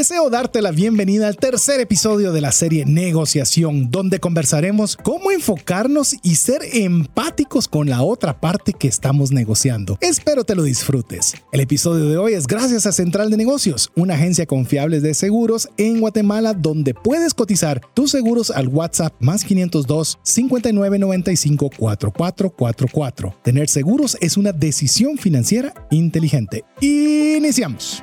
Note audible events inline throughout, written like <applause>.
Deseo darte la bienvenida al tercer episodio de la serie Negociación, donde conversaremos cómo enfocarnos y ser empáticos con la otra parte que estamos negociando. Espero te lo disfrutes. El episodio de hoy es gracias a Central de Negocios, una agencia confiable de seguros en Guatemala donde puedes cotizar tus seguros al WhatsApp más 502 5995 4444. Tener seguros es una decisión financiera inteligente. Iniciamos.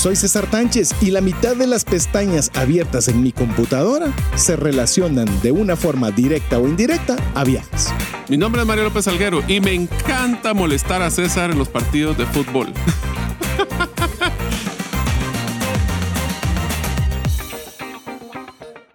Soy César Tánchez y la mitad de las pestañas abiertas en mi computadora se relacionan de una forma directa o indirecta a viajes. Mi nombre es Mario López Alguero y me encanta molestar a César en los partidos de fútbol. <laughs>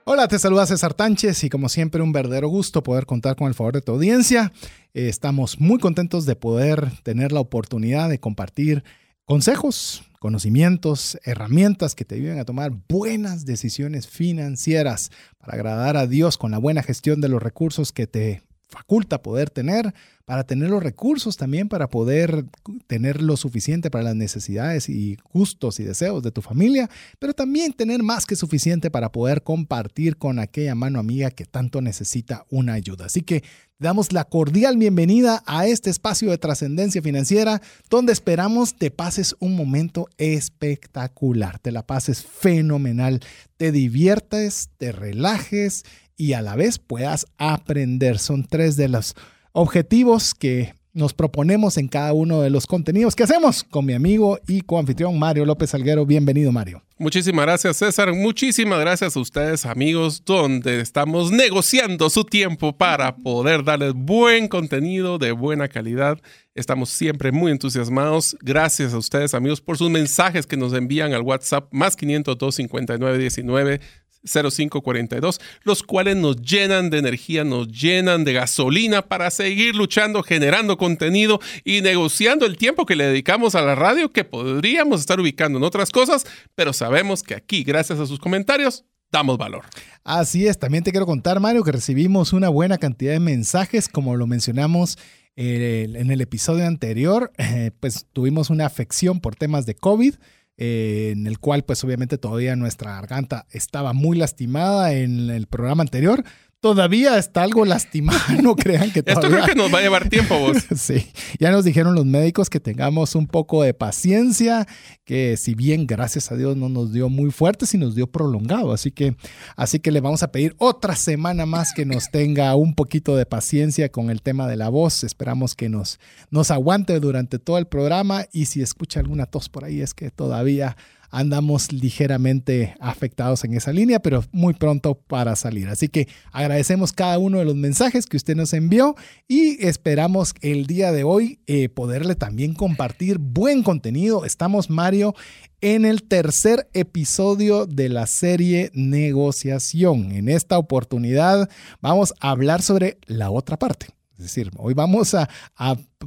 Hola, te saluda César Tánchez y como siempre un verdadero gusto poder contar con el favor de tu audiencia. Eh, estamos muy contentos de poder tener la oportunidad de compartir consejos, conocimientos, herramientas que te ayuden a tomar buenas decisiones financieras para agradar a Dios con la buena gestión de los recursos que te faculta poder tener, para tener los recursos también para poder tener lo suficiente para las necesidades y gustos y deseos de tu familia, pero también tener más que suficiente para poder compartir con aquella mano amiga que tanto necesita una ayuda. Así que damos la cordial bienvenida a este espacio de trascendencia financiera donde esperamos te pases un momento espectacular, te la pases fenomenal, te diviertes, te relajes y a la vez puedas aprender. Son tres de los objetivos que nos proponemos en cada uno de los contenidos que hacemos con mi amigo y coanfitrión Mario López Alguero. Bienvenido, Mario. Muchísimas gracias, César. Muchísimas gracias a ustedes, amigos, donde estamos negociando su tiempo para poder darles buen contenido de buena calidad. Estamos siempre muy entusiasmados. Gracias a ustedes, amigos, por sus mensajes que nos envían al WhatsApp más 502 59 19 0542, los cuales nos llenan de energía, nos llenan de gasolina para seguir luchando, generando contenido y negociando el tiempo que le dedicamos a la radio que podríamos estar ubicando en otras cosas, pero sabemos que aquí, gracias a sus comentarios, damos valor. Así es, también te quiero contar, Mario, que recibimos una buena cantidad de mensajes, como lo mencionamos eh, en el episodio anterior, <laughs> eh, pues tuvimos una afección por temas de COVID. Eh, en el cual pues obviamente todavía nuestra garganta estaba muy lastimada en el programa anterior. Todavía está algo lastimada, <laughs> no crean que todavía... Esto creo que nos va a llevar tiempo, vos. <laughs> sí, ya nos dijeron los médicos que tengamos un poco de paciencia, que si bien gracias a Dios no nos dio muy fuerte, sí nos dio prolongado, así que, así que le vamos a pedir otra semana más que nos tenga un poquito de paciencia con el tema de la voz. Esperamos que nos, nos aguante durante todo el programa y si escucha alguna tos por ahí es que todavía andamos ligeramente afectados en esa línea, pero muy pronto para salir. Así que agradecemos cada uno de los mensajes que usted nos envió y esperamos el día de hoy eh, poderle también compartir buen contenido. Estamos, Mario, en el tercer episodio de la serie Negociación. En esta oportunidad vamos a hablar sobre la otra parte. Es decir, hoy vamos a,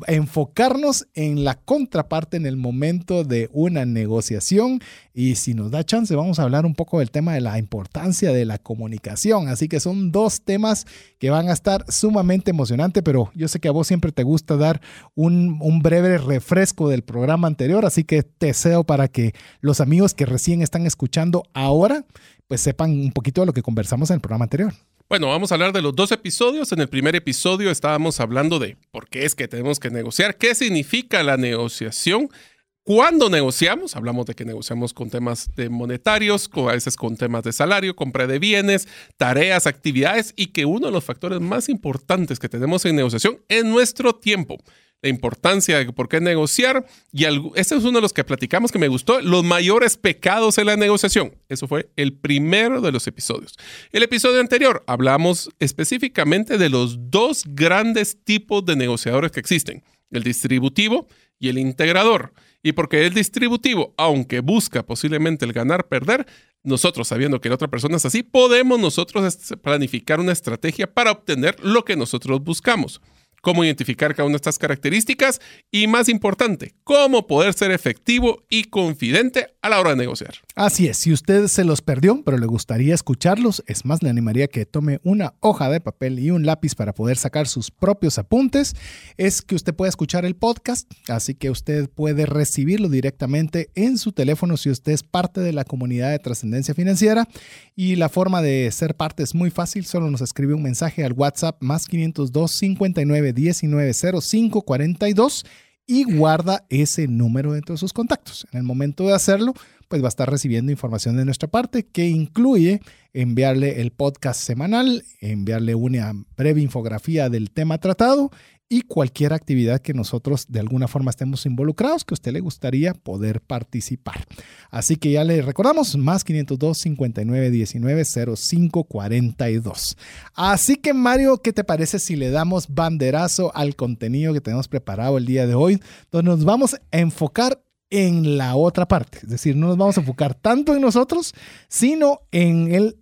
enfocarnos en la contraparte en el momento de una negociación y si nos da chance vamos a hablar un poco del tema de la importancia de la comunicación. Así que son dos temas que van a estar sumamente emocionantes, pero yo sé que a vos siempre te gusta dar un, breve refresco del programa anterior, así que te deseo para que los amigos que recién están escuchando ahora pues sepan un poquito de lo que conversamos en el programa anterior. Bueno, vamos a hablar de los dos episodios. En el primer episodio estábamos hablando de por qué es que tenemos que negociar, qué significa la negociación. Cuando negociamos, hablamos de que negociamos con temas de monetarios, a veces con temas de salario, compra de bienes, tareas, actividades y que uno de los factores más importantes que tenemos en negociación es nuestro tiempo la importancia de por qué negociar. Y este es uno de los que platicamos que me gustó, los mayores pecados en la negociación. Eso fue el primero de los episodios. El episodio anterior hablamos específicamente de los dos grandes tipos de negociadores que existen, el distributivo y el integrador. Y porque el distributivo, aunque busca posiblemente el ganar-perder, nosotros sabiendo que la otra persona es así, podemos nosotros planificar una estrategia para obtener lo que nosotros buscamos. Cómo identificar cada una de estas características y, más importante, cómo poder ser efectivo y confidente a la hora de negociar. Así es, si usted se los perdió, pero le gustaría escucharlos, es más, le animaría que tome una hoja de papel y un lápiz para poder sacar sus propios apuntes, es que usted puede escuchar el podcast, así que usted puede recibirlo directamente en su teléfono si usted es parte de la comunidad de trascendencia financiera y la forma de ser parte es muy fácil, solo nos escribe un mensaje al WhatsApp más 502 59 19 05 42 y guarda ese número dentro de sus contactos. En el momento de hacerlo, pues va a estar recibiendo información de nuestra parte que incluye enviarle el podcast semanal, enviarle una breve infografía del tema tratado y cualquier actividad que nosotros de alguna forma estemos involucrados que a usted le gustaría poder participar. Así que ya le recordamos, más 502 59 19 05 42. Así que Mario, ¿qué te parece si le damos banderazo al contenido que tenemos preparado el día de hoy, donde nos vamos a enfocar en la otra parte. Es decir, no nos vamos a enfocar tanto en nosotros, sino en el,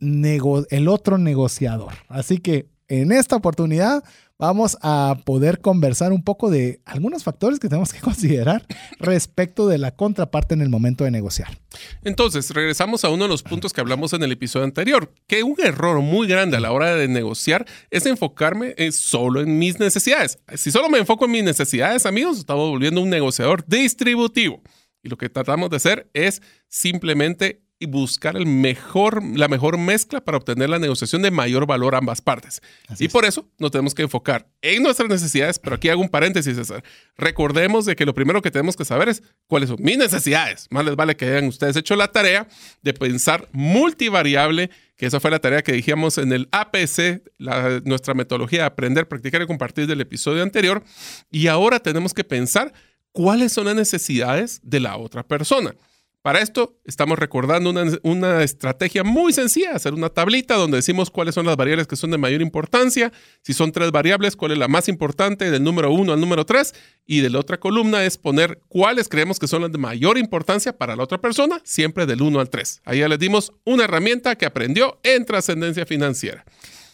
el otro negociador. Así que en esta oportunidad vamos a poder conversar un poco de algunos factores que tenemos que <laughs> considerar respecto de la contraparte en el momento de negociar. Entonces, regresamos a uno de los puntos que hablamos en el episodio anterior, que un error muy grande a la hora de negociar es enfocarme solo en mis necesidades. Si solo me enfoco en mis necesidades, amigos, estamos volviendo un negociador distributivo. Y lo que tratamos de hacer es simplemente y buscar el mejor, la mejor mezcla para obtener la negociación de mayor valor a ambas partes. y por eso nos tenemos que enfocar en nuestras necesidades, pero aquí hago un paréntesis, César. Recordemos de que lo primero que tenemos que saber es cuáles son mis necesidades. Más les vale que hayan ustedes hecho la tarea de pensar multivariable, que esa fue la tarea que dijimos en el APC, nuestra metodología de aprender, practicar y compartir del episodio anterior. Y ahora tenemos que pensar cuáles son las necesidades de la otra persona. Para esto estamos recordando una, estrategia muy sencilla, hacer una tablita donde decimos cuáles son las variables que son de mayor importancia, si son tres variables, cuál es la más importante del número uno al número tres, y de la otra columna es poner cuáles creemos que son las de mayor importancia para la otra persona, siempre del uno al tres. Ahí ya les dimos una herramienta que aprendió en trascendencia financiera.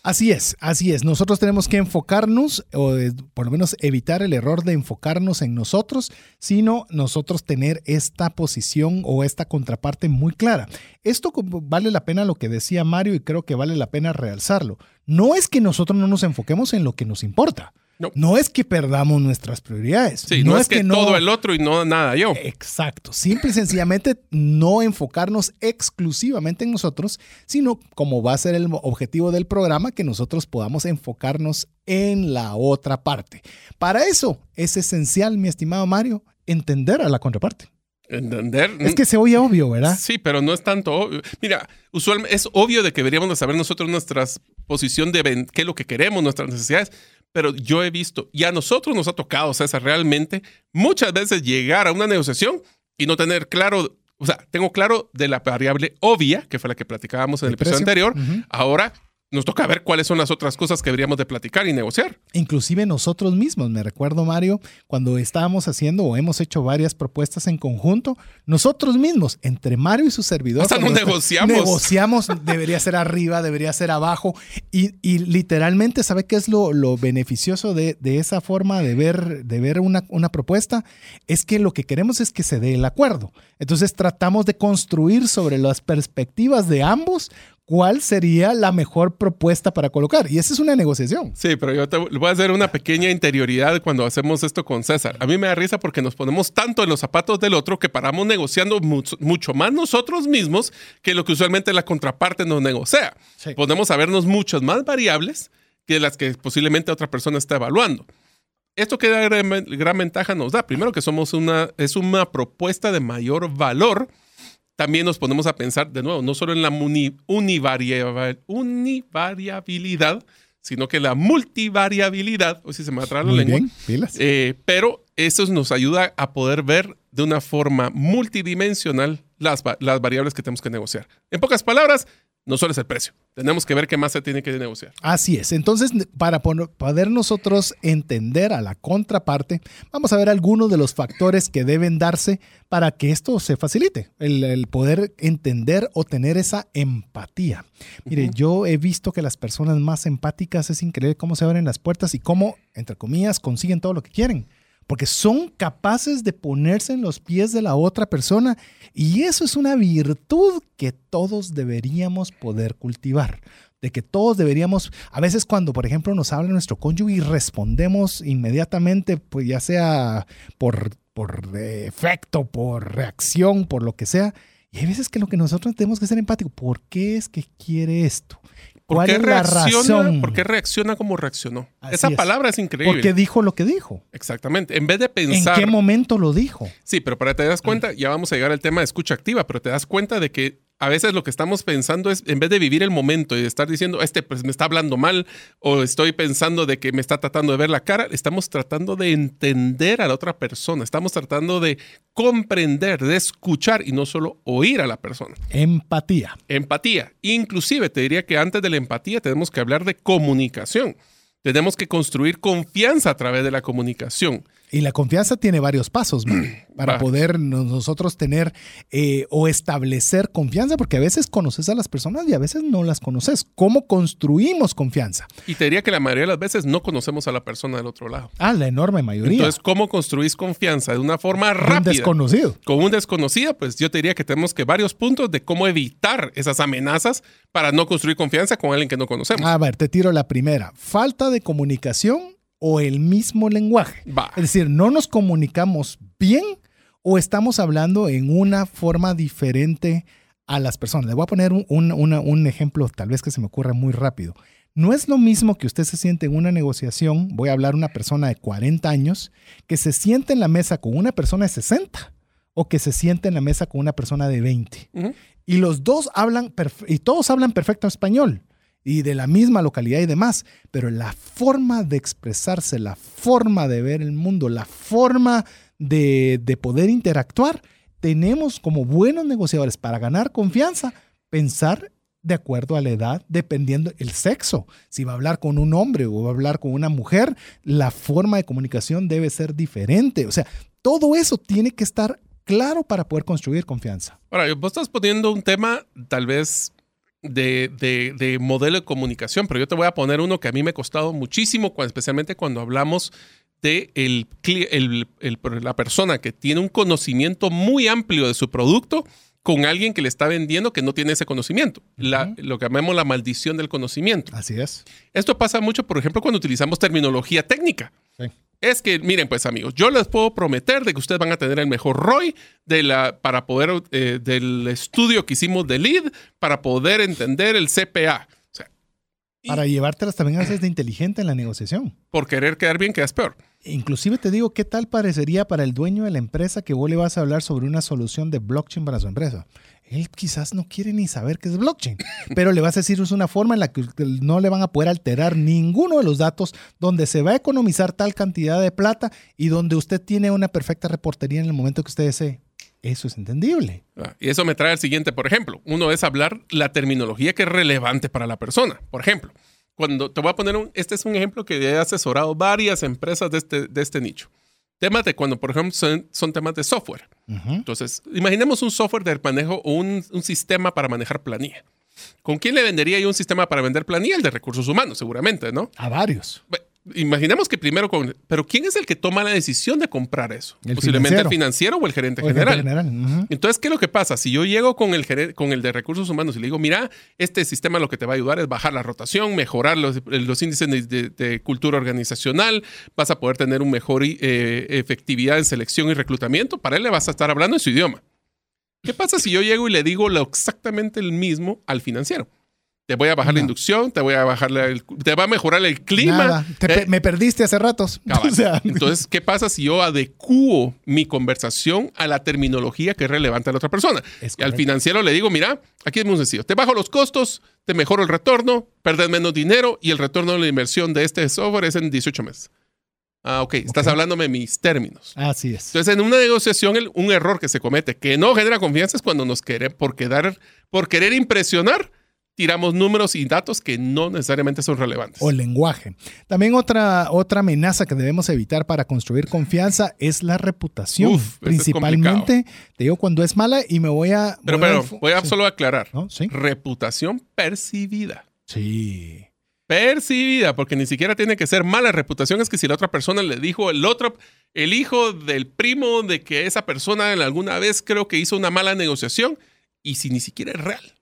Así es, así es. Nosotros tenemos que enfocarnos, o por lo menos evitar el error de enfocarnos en nosotros, sino nosotros tener esta posición o esta contraparte muy clara. Esto vale la pena lo que decía Mario y creo que vale la pena realzarlo. No es que nosotros no nos enfoquemos en lo que nos importa. No. es que perdamos nuestras prioridades. Sí, no, es, que, todo el otro y no nada yo. Exacto. Simple y sencillamente no enfocarnos exclusivamente en nosotros, sino como va a ser el objetivo del programa, que nosotros podamos enfocarnos en la otra parte. Para eso es esencial, mi estimado Mario, entender a la contraparte. Entender. Es que se oye obvio, ¿verdad? Sí, pero no es tanto obvio. Mira, usualmente es obvio de que deberíamos de saber nosotros nuestra posición de qué es lo que queremos, nuestras necesidades, pero yo he visto, y a nosotros nos ha tocado, César, realmente muchas veces llegar a una negociación y no tener claro, o sea, tengo claro de la variable obvia, que fue la que platicábamos en el, episodio anterior, ahora nos toca ver cuáles son las otras cosas que deberíamos de platicar y negociar. Inclusive nosotros mismos, me recuerdo Mario, cuando estábamos haciendo o hemos hecho varias propuestas en conjunto, nosotros mismos, entre Mario y su servidor, Hasta no negociamos. Negociamos, <laughs> debería ser arriba, debería ser abajo, y, literalmente, ¿sabe qué es lo, beneficioso de, esa forma de ver, de ver una, una propuesta? Es que lo que queremos es que se dé el acuerdo. Entonces tratamos de construir sobre las perspectivas de ambos cuál sería la mejor propuesta para colocar. Y esa es una negociación. Sí, pero yo te voy a hacer una pequeña interioridad cuando hacemos esto con César. A mí me da risa porque nos ponemos tanto en los zapatos del otro que paramos negociando mucho, más nosotros mismos que lo que usualmente la contraparte nos negocia. Podemos sabernos muchas más variables que las que posiblemente otra persona está evaluando. Esto que gran, gran ventaja nos da. Primero que somos una, es una propuesta de mayor valor también nos ponemos a pensar, de nuevo, no solo en la univariabilidad, sino que la multivariabilidad, o si se me atrás la lengua, eh, pero eso nos ayuda a poder ver de una forma multidimensional las, las variables que tenemos que negociar. En pocas palabras, no solo es el precio. Tenemos que ver qué más se tiene que negociar. Así es. Entonces, para poder nosotros entender a la contraparte, vamos a ver algunos de los factores que deben darse para que esto se facilite, el, poder entender o tener esa empatía. Mire, yo he visto que las personas más empáticas es increíble cómo se abren las puertas y cómo, entre comillas, consiguen todo lo que quieren porque son capaces de ponerse en los pies de la otra persona y eso es una virtud que todos deberíamos poder cultivar. De que todos deberíamos, a veces cuando por ejemplo nos habla nuestro cónyuge y respondemos inmediatamente, pues ya sea por, por efecto, por reacción, por lo que sea, y hay veces que lo que nosotros tenemos que ser empático, ¿por qué es que quiere esto? ¿Por qué, reacciona, ¿Por qué reacciona como reaccionó? Esa palabra es increíble. Porque dijo lo que dijo. Exactamente. En vez de pensar. ¿En qué momento lo dijo? Sí, pero para que te das cuenta, ya vamos a llegar al tema de escucha activa, pero te das cuenta de que a veces lo que estamos pensando es, en vez de vivir el momento y de estar diciendo, este pues me está hablando mal o estoy pensando de que me está tratando de ver la cara, estamos tratando de entender a la otra persona, estamos tratando de comprender, de escuchar y no solo oír a la persona. Empatía. Empatía. Inclusive te diría que antes de la empatía tenemos que hablar de comunicación. Tenemos que construir confianza a través de la comunicación. Y la confianza tiene varios pasos <clears throat> para poder nosotros tener eh, o establecer confianza, porque a veces conoces a las personas y a veces no las conoces. ¿Cómo construimos confianza? Y te diría que la mayoría de las veces no conocemos a la persona del otro lado. Ah, la enorme mayoría. Entonces, ¿cómo construís confianza de una forma rápida? Un desconocido. Con un desconocido, pues yo te diría que tenemos que varios puntos de cómo evitar esas amenazas para no construir confianza con alguien que no conocemos. A ver, te tiro la primera. Falta de comunicación o el mismo lenguaje. Es decir, no nos comunicamos bien o estamos hablando en una forma diferente a las personas. Le voy a poner un, ejemplo tal vez que se me ocurra muy rápido. No es lo mismo que usted se siente en una negociación, voy a hablar una persona de 40 años, que se siente en la mesa con una persona de 60 o que se siente en la mesa con una persona de 20. Y los dos hablan, y todos hablan perfecto español y de la misma localidad y demás, pero la forma de expresarse, la forma de ver el mundo, la forma de, poder interactuar, tenemos como buenos negociadores para ganar confianza, pensar de acuerdo a la edad, dependiendo el sexo. Si va a hablar con un hombre o va a hablar con una mujer, la forma de comunicación debe ser diferente. O sea, todo eso tiene que estar claro para poder construir confianza. Ahora, vos estás poniendo un tema tal vez de, modelo de comunicación, pero yo te voy a poner uno que a mí me ha costado muchísimo, especialmente cuando hablamos de el, la persona que tiene un conocimiento muy amplio de su producto con alguien que le está vendiendo que no tiene ese conocimiento. lo que llamamos la maldición del conocimiento. Así es. Esto pasa mucho, por ejemplo, cuando utilizamos terminología técnica. Sí es que, miren, pues amigos, yo les puedo prometer de que ustedes van a tener el mejor ROI de la, para poder, eh, del estudio que hicimos de lead, para poder entender el CPA. para llevártelas también a veces de inteligente en la negociación. Por querer quedar bien, quedas peor. Inclusive te digo, ¿qué tal parecería para el dueño de la empresa que vos le vas a hablar sobre una solución de blockchain para su empresa? Él quizás no quiere ni saber qué es blockchain, pero le vas a decir es una forma en la que no le van a poder alterar ninguno de los datos, donde se va a economizar tal cantidad de plata y donde usted tiene una perfecta reportería en el momento que usted desee. Eso es entendible. Ah, y eso me trae al siguiente, por ejemplo. Uno es hablar la terminología que es relevante para la persona. Por ejemplo, cuando te voy a poner un, este es un ejemplo que he asesorado varias empresas de este, de este nicho. Temas de cuando, por ejemplo, son, temas de software. Entonces, imaginemos un software de manejo o un, un, sistema para manejar planilla. ¿Con quién le vendería yo un sistema para vender planilla? El de recursos humanos, seguramente, ¿no? A varios. Imaginemos que primero con... Pero ¿quién es el que toma la decisión de comprar eso? Posiblemente el financiero o el gerente general. Entonces, ¿qué es lo que pasa? Si yo llego con el, con el de recursos humanos y le digo, mira, este sistema lo que te va a ayudar es bajar la rotación, mejorar los, índices de, cultura organizacional, vas a poder tener un mejor eh, efectividad en selección y reclutamiento, para él le vas a estar hablando en su idioma. ¿Qué pasa si yo llego y le digo lo exactamente el mismo al financiero? Te voy a bajar la inducción, te voy a bajar te va a mejorar el clima. Eh, me perdiste hace ratos. <laughs> Entonces, ¿qué pasa si yo adecuo mi conversación a la terminología que es relevante a la otra persona? y al financiero le digo, mira, aquí es muy sencillo. Te bajo los costos, te mejoro el retorno, perdes menos dinero y el retorno de la inversión de este software es en 18 meses. Ah, ok. Estás hablándome de mis términos. Así es. Entonces, en una negociación, un error que se comete que no genera confianza es cuando nos queremos, por quedar, por querer impresionar, tiramos números y datos que no necesariamente son relevantes. O lenguaje. También otra, otra amenaza que debemos evitar para construir confianza es la reputación. Uf, eso es Principalmente, te digo cuando es mala y me voy a... Pero, voy a- voy a sí. solo aclarar. ¿No? Sí. Reputación percibida. Sí. Percibida, porque ni siquiera tiene que ser mala reputación. Es que si la otra persona le dijo el otro, el hijo del primo de que esa persona alguna vez creo que hizo una mala negociación y si ni siquiera es real.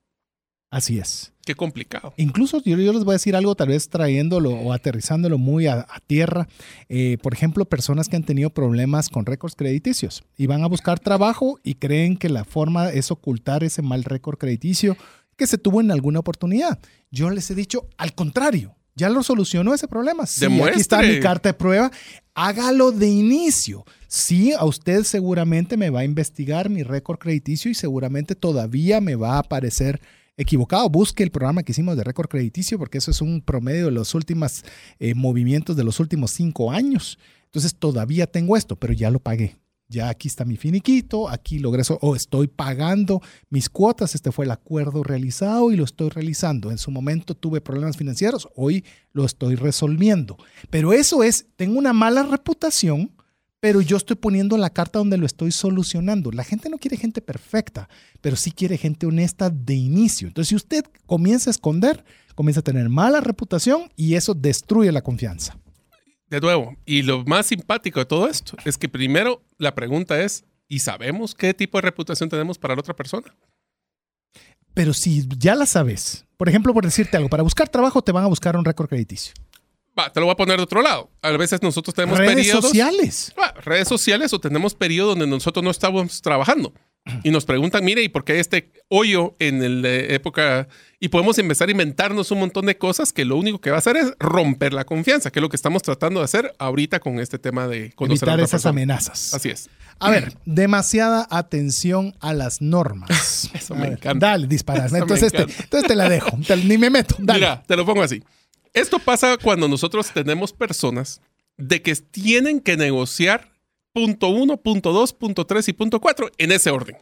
Así es. Qué complicado. Incluso yo, yo les voy a decir algo, tal vez trayéndolo o aterrizándolo muy a, a tierra. Eh, por ejemplo, personas que han tenido problemas con récords crediticios y van a buscar trabajo y creen que la forma es ocultar ese mal récord crediticio que se tuvo en alguna oportunidad. Yo les he dicho, al contrario, ya lo solucionó ese problema. Sí, aquí está Demuestre. mi carta de prueba. Hágalo de inicio. Sí, a usted seguramente me va a investigar mi récord crediticio y seguramente todavía me va a aparecer equivocado. Busque el programa que hicimos de récord crediticio porque eso es un promedio de los últimos eh, movimientos de los últimos cinco años. Entonces todavía tengo esto, pero ya lo pagué. Ya aquí está mi finiquito, aquí logré o estoy pagando mis cuotas, este fue el acuerdo realizado y lo estoy realizando. En su momento tuve problemas financieros, hoy lo estoy resolviendo. Pero eso es, tengo una mala reputación, pero yo estoy poniendo la carta donde lo estoy solucionando. La gente no quiere gente perfecta, pero sí quiere gente honesta de inicio. Entonces, si usted comienza a esconder, comienza a tener mala reputación y eso destruye la confianza. De nuevo, y lo más simpático de todo esto es que primero la pregunta es, ¿y sabemos qué tipo de reputación tenemos para la otra persona? Pero si ya la sabes, por ejemplo, por decirte algo, para buscar trabajo te van a buscar un récord crediticio. Te lo voy a poner de otro lado. A veces nosotros tenemos Redes periodos... sociales. Ah, redes sociales o tenemos periodos donde nosotros no estamos trabajando y nos preguntan, mire, ¿y por qué hay este hoyo en eh, época? Y podemos empezar a inventarnos un montón de cosas que lo único que va a hacer es romper la confianza, que es lo que estamos tratando de hacer ahorita con este tema de conocer a Evitar la otra esas persona. amenazas. Así es. A ver, demasiada atención a las normas. <laughs> Eso A me ver, encanta. Dale, disparas. Entonces entonces te la dejo. Te- ni me meto. Dale. Mira, te lo pongo así. Esto pasa cuando nosotros tenemos personas de que tienen que negociar punto uno, punto dos, punto tres y punto cuatro en ese orden.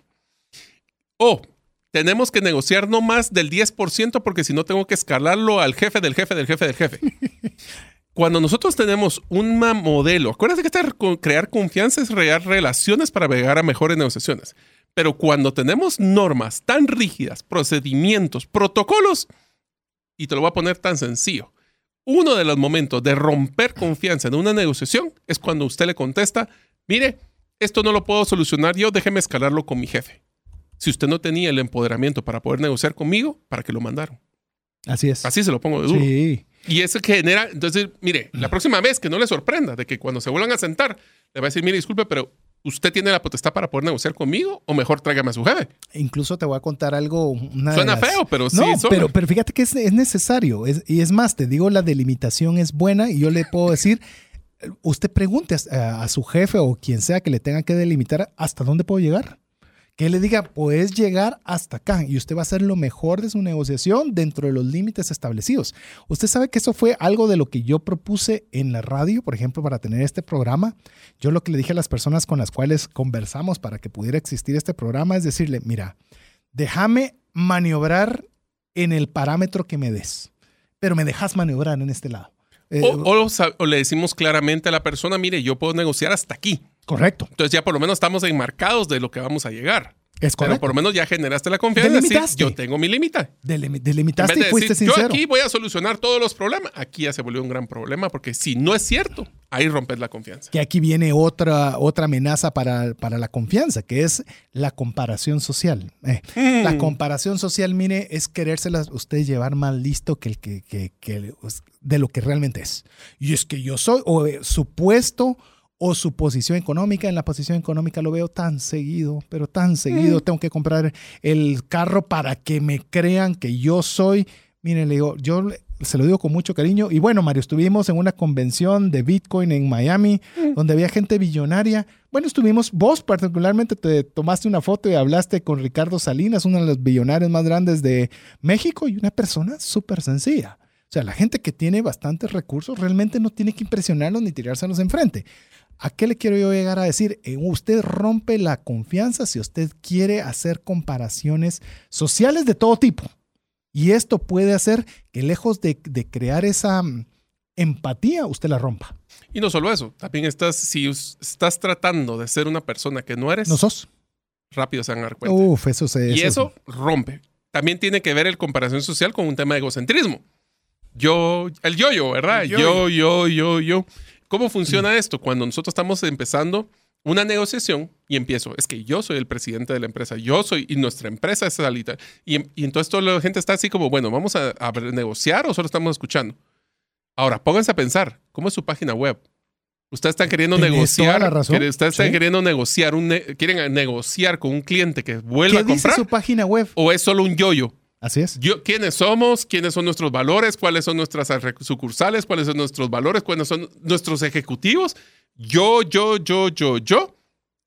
O tenemos que negociar no más del 10% porque si no tengo que escalarlo al jefe del jefe del jefe del jefe. <laughs> Cuando nosotros tenemos un modelo, acuérdate que crear confianza es crear relaciones para llegar a mejores negociaciones. Pero cuando tenemos normas tan rígidas, procedimientos, protocolos, y te lo voy a poner tan sencillo. Uno de los momentos de romper confianza en una negociación es cuando usted le contesta, mire, esto no lo puedo solucionar yo, déjeme escalarlo con mi jefe. Si usted no tenía el empoderamiento para poder negociar conmigo, ¿para qué lo mandaron? Así es. Así se lo pongo de duro. Sí. Y eso que genera, entonces, mire, la próxima vez que no le sorprenda de que cuando se vuelvan a sentar, le va a decir, mire, disculpe, pero ¿usted tiene la potestad para poder negociar conmigo o mejor tráigame a su jefe? Incluso te voy a contar algo. una Suena las- feo, pero sí. No, pero, pero fíjate que es, es necesario. Es- y es más, te digo, la delimitación es buena y yo le puedo decir, usted pregunte a, a su jefe o quien sea que le tenga que delimitar hasta dónde puedo llegar. Que le diga, puedes llegar hasta acá y usted va a hacer lo mejor de su negociación dentro de los límites establecidos. Usted sabe que eso fue algo de lo que yo propuse en la radio, por ejemplo, para tener este programa. Yo lo que le dije a las personas con las cuales conversamos para que pudiera existir este programa es decirle, mira, déjame maniobrar en el parámetro que me des, pero me dejas maniobrar en este lado. Eh, o, sa- o le decimos claramente a la persona, mire, yo puedo negociar hasta aquí. Correcto, Entonces ya por lo menos estamos enmarcados de lo que vamos a llegar. es Pero correcto. por lo menos ya generaste la confianza de decir, Delimitaste. yo tengo mi límite. Delimi- delimitaste de y fuiste decir, yo sincero. aquí voy a solucionar todos los problemas, aquí ya se volvió un gran problema porque si no es cierto, ahí rompes la confianza. Que aquí viene otra, otra amenaza para, para la confianza, que es la comparación social. Eh, Mm. La comparación social, mire, es querérselas usted llevar más listo que el que, que- que- de lo que realmente es. Y es que yo soy, o eh, supuesto, o su posición económica. En la posición económica lo veo tan seguido, pero tan seguido. Tengo que comprar el carro para que me crean que yo soy. Mire, le digo, yo se lo digo con mucho cariño. Y bueno, Mario, estuvimos en una convención de Bitcoin en Miami, donde había gente billonaria. Bueno, estuvimos, vos particularmente te tomaste una foto y hablaste con Ricardo Salinas, uno de los billonarios más grandes de México y una persona súper sencilla. O sea, la gente que tiene bastantes recursos realmente no tiene que impresionarlos ni tirárselos enfrente. ¿A qué le quiero yo llegar a decir? Usted rompe la confianza si usted quiere hacer comparaciones sociales de todo tipo. Y esto puede hacer que lejos de, de crear esa mm, empatía, usted la rompa. Y no solo eso, también estás, si estás tratando de ser una persona que no eres, ¿No sos? rápido se van a dar cuenta. Uf, eso se... y eso rompe. También tiene que ver el comparación social con un tema de egocentrismo. Yo, el yo-yo, ¿verdad? El yo, yo, yo, yo. ¿Cómo funciona esto? Cuando nosotros estamos empezando una negociación y empiezo, es que yo soy el presidente de la empresa, yo soy, y nuestra empresa es salita. Y, y entonces toda la gente está así como, bueno, ¿vamos a, a negociar o solo estamos escuchando? Ahora, pónganse a pensar, ¿cómo es su página web? Ustedes están queriendo Tenés negociar, la razón. ustedes están Sí. queriendo negociar, un ne- quieren negociar con un cliente que vuelva ¿Qué a dice comprar su página web? o es solo un yo-yo. Así es. Yo, ¿Quiénes somos? ¿Quiénes son nuestros valores? ¿Cuáles son nuestras sucursales? ¿Cuáles son nuestros valores? ¿Cuáles son nuestros ejecutivos? Yo, yo, yo, yo, yo.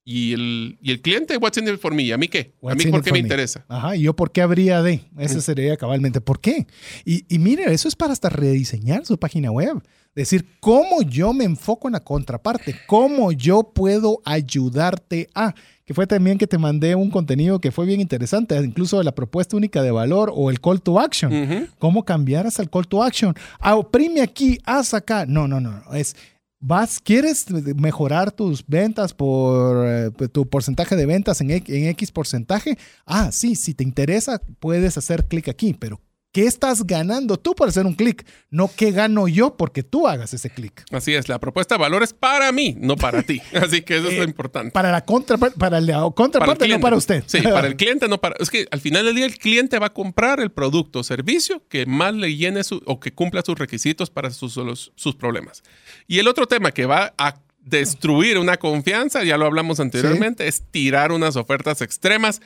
Y el, y el cliente, what's in it for me? ¿A mí qué? ¿A mí por qué me me? interesa? Ajá, y yo por qué habría de. Ese sería cabalmente por qué. Y, y mire, eso es para hasta rediseñar su página web. Decir, cómo yo me enfoco en la contraparte, cómo yo puedo ayudarte a. Que fue también que te mandé un contenido que fue bien interesante, incluso de la propuesta única de valor o el call to action. ¿Cómo cambiar hasta el call to action? Ah, oprime aquí, haz acá. No, no, no. Es, vas, ¿quieres mejorar tus ventas por eh, tu porcentaje de ventas en, en X porcentaje? Ah, sí, si te interesa, puedes hacer clic aquí, pero ¿qué estás ganando tú por hacer un clic? No qué gano yo porque tú hagas ese clic. Así es, la propuesta de valor es para mí, no para ti. <laughs> Así que eso es lo Eh, importante. Para la contraparte, para la Para contraparte, no cliente. para usted. Sí, para el <laughs> cliente, no para. Es que al final del día el cliente va a comprar el producto o servicio que más le llene su, o que cumpla sus requisitos para sus, los- sus problemas. Y el otro tema que va a destruir una confianza, ya lo hablamos anteriormente, es tirar unas ofertas extremas.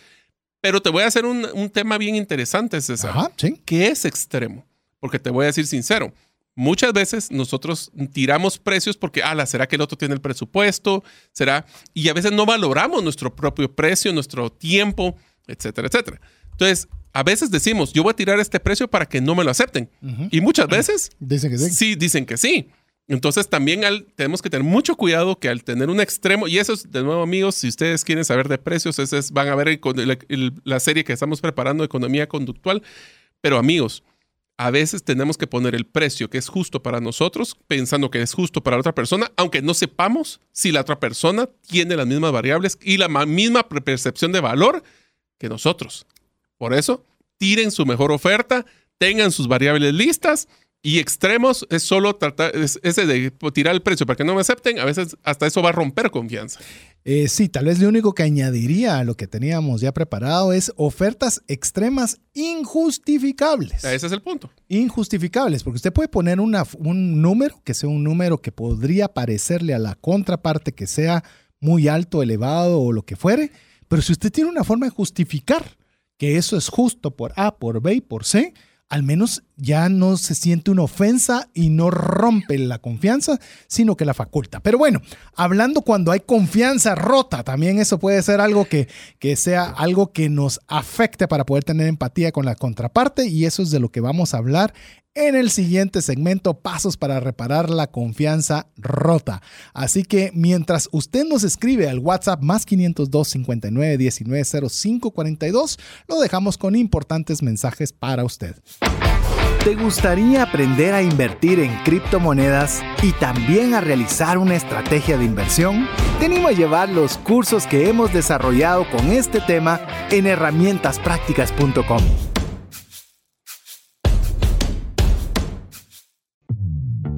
Pero te voy a hacer un, un tema bien interesante, César. Ajá, sí. ¿Qué es extremo? Porque te voy a decir sincero. Muchas veces nosotros tiramos precios porque, ala, ¿será que el otro tiene el presupuesto? ¿Será? Y a veces no valoramos nuestro propio precio, nuestro tiempo, etcétera, etcétera. Entonces, a veces decimos, yo voy a tirar este precio para que no me lo acepten. Y muchas veces Dicen que sí. sí dicen que sí. Entonces también tenemos que tener mucho cuidado que al tener un extremo, y eso es de nuevo amigos, si ustedes quieren saber de precios, es- van a ver el- la serie que estamos preparando, Economía Conductual. Pero amigos, a veces tenemos que poner el precio que es justo para nosotros, pensando que es justo para la otra persona, aunque no sepamos si la otra persona tiene las mismas variables y la ma- misma percepción de valor que nosotros. Por eso, tiren su mejor oferta, tengan sus variables listas y extremos es solo tratar, es- ese de tirar el precio para que no me acepten, a veces hasta eso va a romper confianza. Eh, sí, tal vez lo único que añadiría a lo que teníamos ya preparado es ofertas extremas injustificables. Ese es el punto. Injustificables, porque usted puede poner una- un número que sea un número que podría parecerle a la contraparte que sea muy alto, elevado o lo que fuere, pero si usted tiene una forma de justificar que eso es justo por A, por B y por C, al menos ya no se siente una ofensa y no rompe la confianza, sino que la faculta. Pero bueno, hablando cuando hay confianza rota, también eso puede ser algo que, que sea algo que nos afecte para poder tener empatía con la contraparte y eso es de lo que vamos a hablar en el siguiente segmento, pasos para reparar la confianza rota. Así que mientras usted nos escribe al WhatsApp más 502 59 19 05 42, lo dejamos con importantes mensajes para usted. ¿Te gustaría aprender a invertir en criptomonedas y también a realizar una estrategia de inversión? Te animo a llevar los cursos que hemos desarrollado con este tema en herramientasprácticas.com.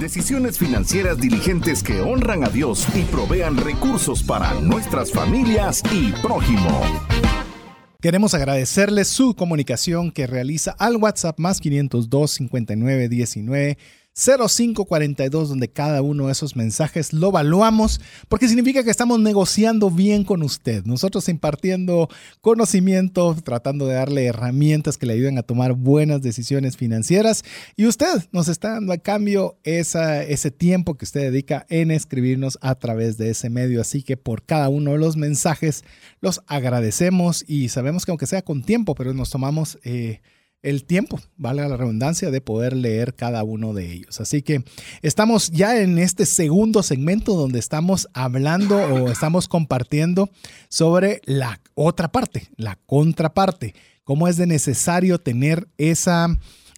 Decisiones financieras diligentes que honran a Dios y provean recursos para nuestras familias y prójimo. Queremos agradecerle su comunicación que realiza al WhatsApp más 502 59 19 0542, donde cada uno de esos mensajes lo evaluamos, porque significa que estamos negociando bien con usted. Nosotros impartiendo conocimiento, tratando de darle herramientas que le ayuden a tomar buenas decisiones financieras. Y usted nos está dando a cambio esa, ese tiempo que usted dedica en escribirnos a través de ese medio. Así que por cada uno de los mensajes los agradecemos y sabemos que aunque sea con tiempo, pero nos tomamos... Eh, el tiempo, valga la redundancia, de poder leer cada uno de ellos. Así que estamos ya en este segundo segmento donde estamos hablando o estamos compartiendo sobre la otra parte, la contraparte, cómo es de necesario tener esa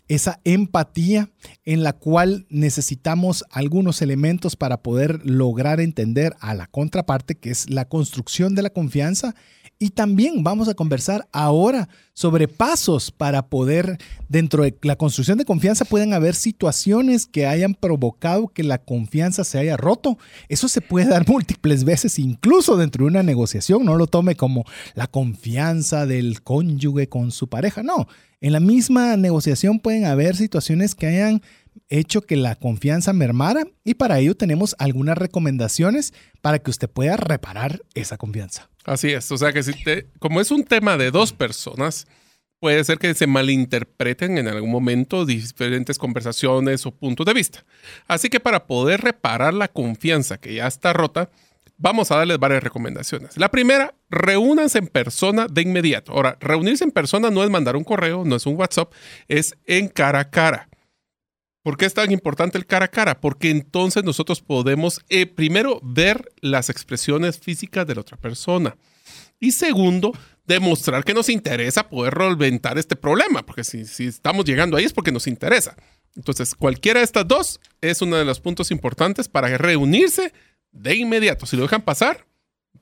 esa empatía en la cual necesitamos algunos elementos para poder lograr entender a la contraparte, que es la construcción de la confianza y también vamos a conversar ahora sobre pasos para poder, dentro de la construcción de confianza, pueden haber situaciones que hayan provocado que la confianza se haya roto. Eso se puede dar múltiples veces, incluso dentro de una negociación. No lo tome como la confianza del cónyuge con su pareja. No, en la misma negociación pueden haber situaciones que hayan hecho que la confianza mermara y para ello tenemos algunas recomendaciones para que usted pueda reparar esa confianza. Así es, o sea que como es un tema de dos personas, puede ser que se malinterpreten en algún momento diferentes conversaciones o puntos de vista. Así que para poder reparar la confianza que ya está rota, vamos a darles varias recomendaciones. La primera, reúnanse en persona de inmediato. Ahora, reunirse en persona no es mandar un correo, no es un WhatsApp, es en cara a cara. ¿Por qué es tan importante el cara a cara? Porque entonces nosotros podemos, eh, primero, ver las expresiones físicas de la otra persona. Y segundo, demostrar que nos interesa poder solventar este problema, porque si, si, estamos llegando ahí es porque nos interesa. Entonces, cualquiera de estas dos es uno de los puntos importantes para reunirse de inmediato. Si lo dejan pasar,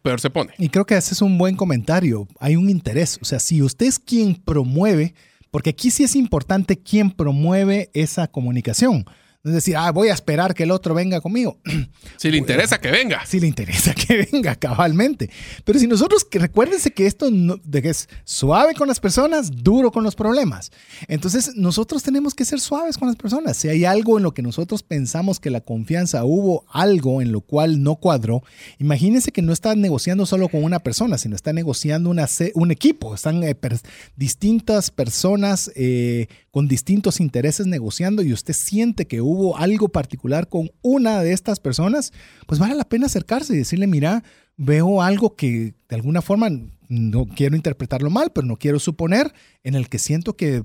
peor se pone. Y creo que ese es un buen comentario. Hay un interés. O sea, si usted es quien promueve porque aquí sí es importante quién promueve esa comunicación. Es decir, ah, voy a esperar que el otro venga conmigo. <clears throat> Si le interesa que venga. Si le interesa que venga, cabalmente. Pero si nosotros, que recuérdense que esto de que es suave con las personas, duro con los problemas. Entonces, nosotros tenemos que ser suaves con las personas. Si hay algo en lo que nosotros pensamos que la confianza hubo algo en lo cual no cuadró, imagínense que no está negociando solo con una persona, sino está negociando una, un equipo. Están eh, distintas personas eh, con distintos intereses negociando y usted siente que hubo algo particular con una de estas personas, pues vale la pena acercarse y decirle, mira, veo algo que de alguna forma no quiero interpretarlo mal, pero no quiero suponer, en el que siento que,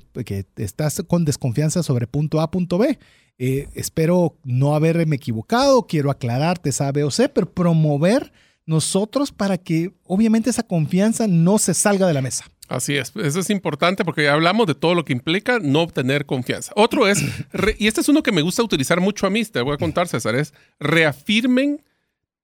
estás con desconfianza sobre punto A, punto B. Eh, espero no haberme equivocado, quiero aclararte esa B o C, pero promover nosotros para que obviamente esa confianza no se salga de la mesa. Así es, eso es importante porque hablamos de todo lo que implica no obtener confianza. Otro es, <coughs> y este es uno que me gusta utilizar mucho a mí, te voy a contar César, es reafirmen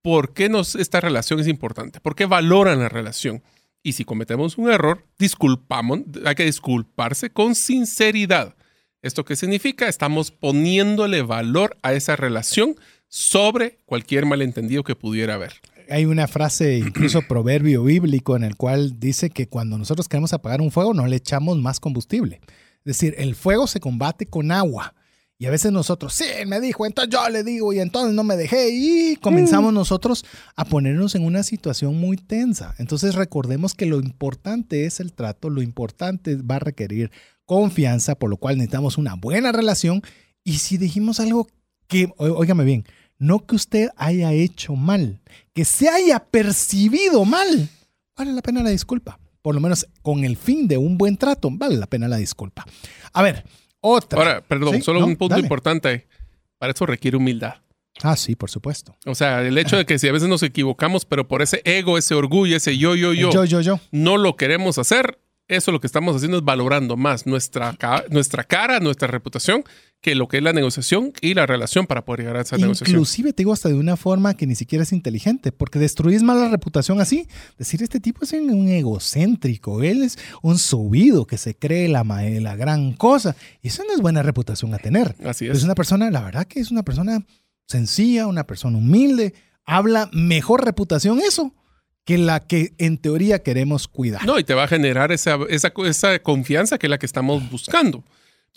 por qué nos, esta relación es importante, por qué valoran la relación. Y si cometemos un error, disculpamos, hay que disculparse con sinceridad. ¿Esto qué significa? Estamos poniéndole valor a esa relación sobre cualquier malentendido que pudiera haber hay una frase, incluso <clears throat> proverbio bíblico, en el cual dice que cuando nosotros queremos apagar un fuego no le echamos más combustible. Es decir, el fuego se combate con agua. Y a veces nosotros, sí, me dijo, entonces yo le digo, y entonces no me dejé, y comenzamos mm. nosotros a ponernos en una situación muy tensa. Entonces recordemos que lo importante es el trato, lo importante va a requerir confianza, por lo cual necesitamos una buena relación. Y si dijimos algo que, óigame bien, no que usted haya hecho mal, que se haya percibido mal, vale la pena la disculpa. Por lo menos con el fin de un buen trato, vale la pena la disculpa. A ver, otra. Ahora, perdón, solo un punto importante. Para eso requiere humildad. Ah, sí, por supuesto. O sea, el hecho de que si a veces nos equivocamos, pero por ese ego, ese orgullo, ese yo, yo, yo, yo, yo, yo. no lo queremos hacer, eso lo que estamos haciendo es valorando más nuestra, nuestra cara, nuestra reputación, que lo que es la negociación y la relación para poder llegar a esa negociación. Inclusive te digo hasta de una forma que ni siquiera es inteligente, porque destruyes más la reputación así. Decir, este tipo es un egocéntrico, él es un subido que se cree la, la gran cosa. Y eso no es buena reputación a tener. Así es. Es una persona, la verdad que es una persona sencilla, una persona humilde, habla mejor reputación eso que la que en teoría queremos cuidar. No, y te va a generar esa, esa, esa confianza que es la que estamos buscando.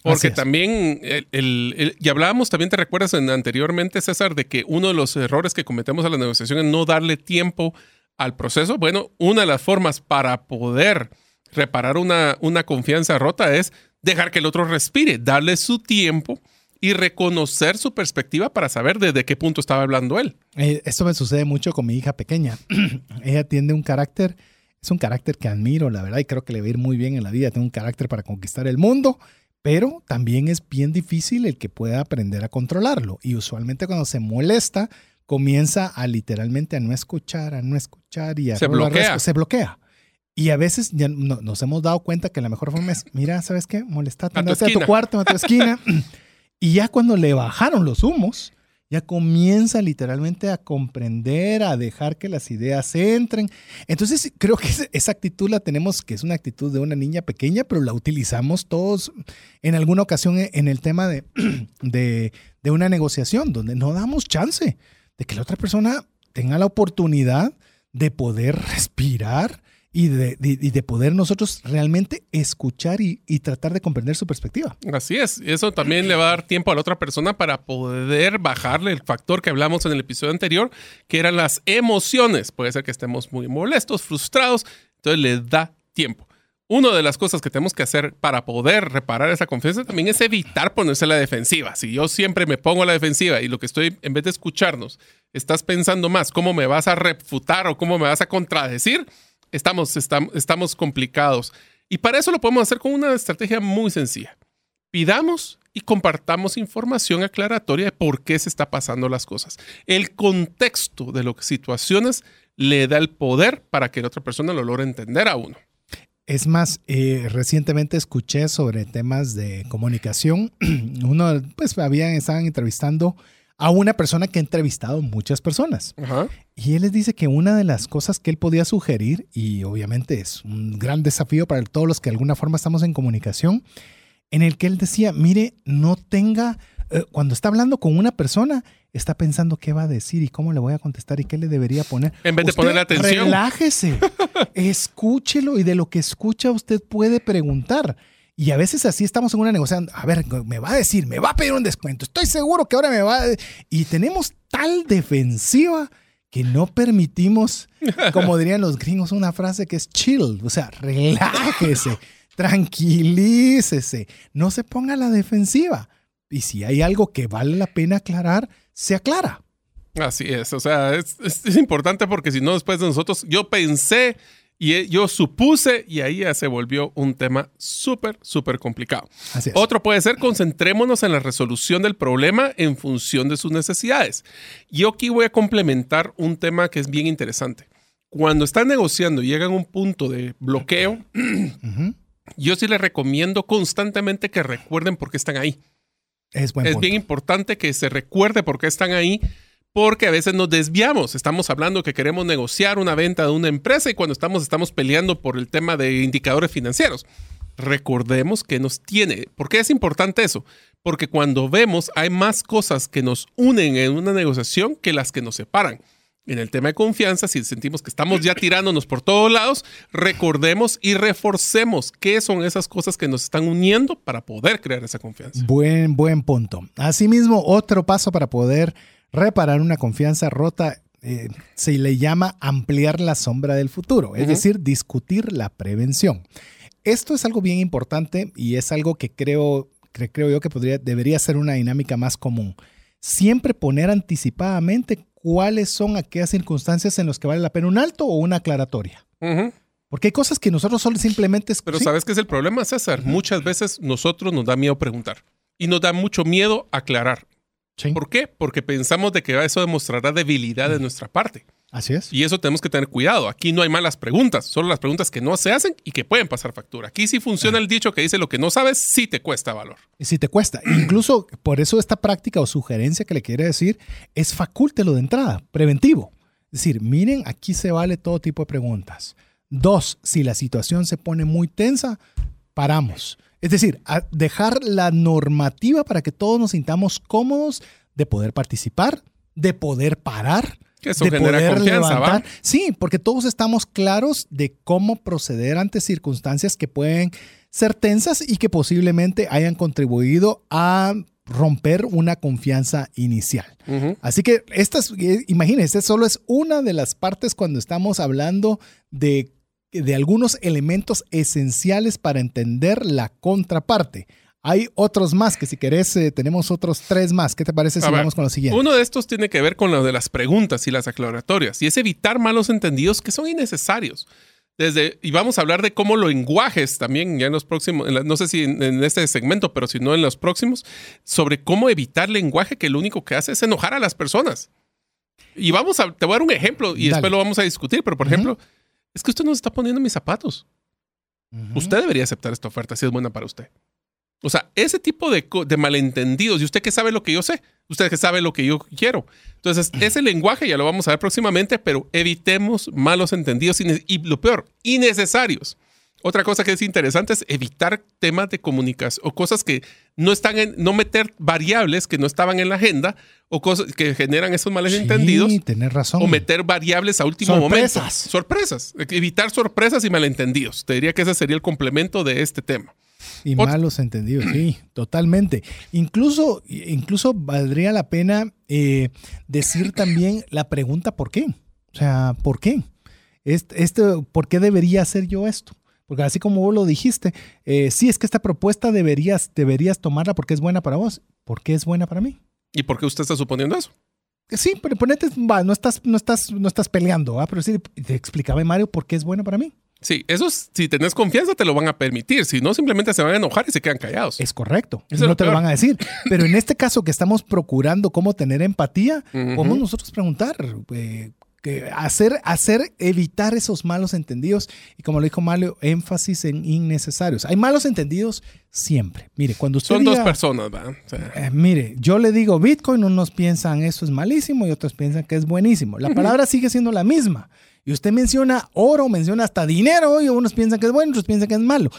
Porque también, el, el- el- y hablábamos también, te recuerdas en- anteriormente, César, de que uno de los errores que cometemos a la negociación es no darle tiempo al proceso. Bueno, una de las formas para poder reparar una, una confianza rota es dejar que el otro respire, darle su tiempo y reconocer su perspectiva para saber desde qué punto estaba hablando él. Eh, esto me sucede mucho con mi hija pequeña. <clears throat> Ella tiene un carácter, es un carácter que admiro, la verdad, y creo que le va a ir muy bien en la vida. Tiene un carácter para conquistar el mundo, pero también es bien difícil el que pueda aprender a controlarlo. Y usualmente cuando se molesta, comienza a literalmente a no escuchar, a no escuchar y a Se bloquea. Se bloquea. Y a veces ya no- nos hemos dado cuenta que la mejor forma es, mira, ¿sabes qué? Molestate, andate a tu cuarto, a tu esquina. <laughs> <clears throat> y ya cuando le bajaron los humos, ya comienza literalmente a comprender, a dejar que las ideas entren. Entonces, creo que esa- actitud la tenemos, que es una actitud de una niña pequeña, pero la utilizamos todos en alguna ocasión en- en el tema de, <clears throat> de, de una negociación, donde no damos chance de que la otra persona tenga la oportunidad de poder respirar y de, de- poder nosotros realmente escuchar y, y tratar de comprender su perspectiva. Así es, eso también le va a dar tiempo a la otra persona para poder bajarle el factor que hablamos en el episodio anterior, que eran las emociones. Puede ser que estemos muy molestos, frustrados, entonces le da tiempo. Una de las cosas que tenemos que hacer para poder reparar esa confianza también es evitar ponerse a la defensiva. Si yo siempre me pongo a la defensiva y lo que estoy, en vez de escucharnos, estás pensando más cómo me vas a refutar o cómo me vas a contradecir, estamos, estam- estamos complicados. Y para eso lo podemos hacer con una estrategia muy sencilla pidamos y compartamos información aclaratoria de por qué se está pasando las cosas. El contexto de las situaciones le da el poder para que la otra persona lo logre entender a uno. Es más, eh, recientemente escuché sobre temas de comunicación. <clears throat> Uno, pues, habían, estaban entrevistando a una persona que ha entrevistado muchas personas. Ajá. Y él les dice que una de las cosas que él podía sugerir, y obviamente es un gran desafío para todos los que de alguna forma estamos en comunicación, en el que él decía, mire, no tenga, eh, cuando está hablando con una persona, está pensando qué va a decir y cómo le voy a contestar y qué le debería poner. En vez de ponerle atención. Relájese, <laughs> escúchelo y de lo que escucha usted puede preguntar. Y a veces así estamos en una negociación. A ver, me va a decir, me va a pedir un descuento. Estoy seguro que ahora me va a... Y tenemos tal defensiva que no permitimos, <laughs> como dirían los gringos, una frase que es chill. O sea, relájese, tranquilícese, no se ponga a la defensiva. Y si hay algo que vale la pena aclarar, se aclara. Así es, o sea, es, es- es importante porque si no, después de nosotros, yo pensé y eh, yo supuse y ahí ya se volvió un tema súper, súper complicado. Así es. Otro puede ser concentrémonos en la resolución del problema en función de sus necesidades. Yo aquí voy a complementar un tema que es bien interesante. Cuando están negociando y llegan a un punto de bloqueo, <clears throat> yo sí les recomiendo constantemente que recuerden por qué están ahí. Es buen es punto. bien importante que se recuerde por qué están ahí, porque a veces nos desviamos. Estamos hablando que queremos negociar una venta de una empresa y cuando estamos, estamos peleando por el tema de indicadores financieros. Recordemos que nos tiene. ¿Por qué es importante eso? Porque cuando vemos hay más cosas que nos unen en una negociación que las que nos separan. En el tema de confianza, si sentimos que estamos ya tirándonos por todos lados, recordemos y reforcemos qué son esas cosas que nos están uniendo para poder crear esa confianza. Buen, buen punto. Asimismo, otro paso para poder reparar una confianza rota eh, se le llama ampliar la sombra del futuro, es decir, discutir la prevención. Esto es algo bien importante y es algo que creo, que creo yo que podría, debería ser una dinámica más común. Siempre poner anticipadamente cuáles son aquellas circunstancias en las que vale la pena un alto o una aclaratoria. Porque hay cosas que nosotros solo simplemente... Pero sí, ¿sabes qué es el problema, César? Muchas veces nosotros nos da miedo preguntar y nos da mucho miedo aclarar. Sí, ¿Por qué? Porque pensamos de que eso demostrará debilidad de nuestra parte. así es. Y eso tenemos que tener cuidado. Aquí no hay malas preguntas, solo las preguntas que no se hacen y que pueden pasar factura. Aquí sí funciona el dicho que dice lo que no sabes, sí te cuesta valor. Y si te cuesta. <clears throat> Incluso por eso esta práctica o sugerencia que le quiere decir es facúltelo de entrada, preventivo. Es decir, miren, aquí se vale todo tipo de preguntas. Dos, si la situación se pone muy tensa, paramos. Es decir, a dejar la normativa para que todos nos sintamos cómodos de poder participar, de poder parar, Que eso de genera poder confianza, ¿va? levantar. Sí, porque todos estamos claros de cómo proceder ante circunstancias que pueden ser tensas y que posiblemente hayan contribuido a romper una confianza inicial. Así que estas, eh, imagínense, solo es una de las partes cuando estamos hablando de, de algunos elementos esenciales para entender la contraparte. Hay otros más que si querés eh, tenemos otros tres más. ¿Qué te parece si ver, vamos con lo siguiente? Uno de estos tiene que ver con lo de las preguntas y las aclaratorias, y es evitar malos entendidos que son innecesarios. Desde, y vamos a hablar de cómo los lenguajes también, ya en los próximos, en la- no sé si en, en este segmento, pero si no en los próximos, sobre cómo evitar lenguaje que lo único que hace es enojar a las personas. Y vamos a, te voy a dar un ejemplo y Dale. después lo vamos a discutir, pero por ejemplo, es que usted nos está poniendo mis zapatos. Usted debería aceptar esta oferta si es buena para usted. O sea, ese tipo de, malentendidos, y usted que sabe lo que yo sé, usted que sabe lo que yo quiero. Entonces, <clears throat> ese lenguaje ya lo vamos a ver próximamente, pero evitemos malos entendidos ine- y lo peor, innecesarios. Otra cosa que es interesante es evitar temas de comunicación o cosas que no están en, no meter variables que no estaban en la agenda o cosas que generan esos entendidos Sí, tenés razón. o meter variables a último Sorpresas. momento. Sorpresas. Evitar sorpresas y malentendidos. Te diría que ese sería el complemento de este tema. Y Ot- malos entendidos, sí, totalmente. Incluso, incluso valdría la pena eh, decir también la pregunta ¿por qué? O sea, ¿por qué? Este, este, ¿Por qué debería hacer yo esto? Porque así como vos lo dijiste, eh, sí, es que esta propuesta deberías, deberías tomarla porque es buena para vos. ¿Por qué es buena para mí? ¿Y por qué usted está suponiendo eso? Que Sí, pero ponete, va, no estás, no estás, no estás peleando, ¿ah? pero sí, te explicaba Mario por qué es buena para mí. Sí, eso es- si tenés confianza te lo van a permitir. Si no, simplemente se van a enojar y se quedan callados. Es correcto. Eso es no lo te lo van a decir. <laughs> Pero en este caso que estamos procurando cómo tener empatía, Ujú. podemos nosotros preguntar, eh, que hacer, hacer, evitar esos malos entendidos y como lo dijo Mario, énfasis en innecesarios. Hay malos entendidos siempre. Mire, cuando usted Son dos diga, personas, ¿verdad? Eh, mire, yo le digo Bitcoin, unos piensan eso es malísimo y otros piensan que es buenísimo. La palabra sigue siendo la misma. Y usted menciona oro, menciona hasta dinero y unos piensan que es bueno, otros piensan que es malo.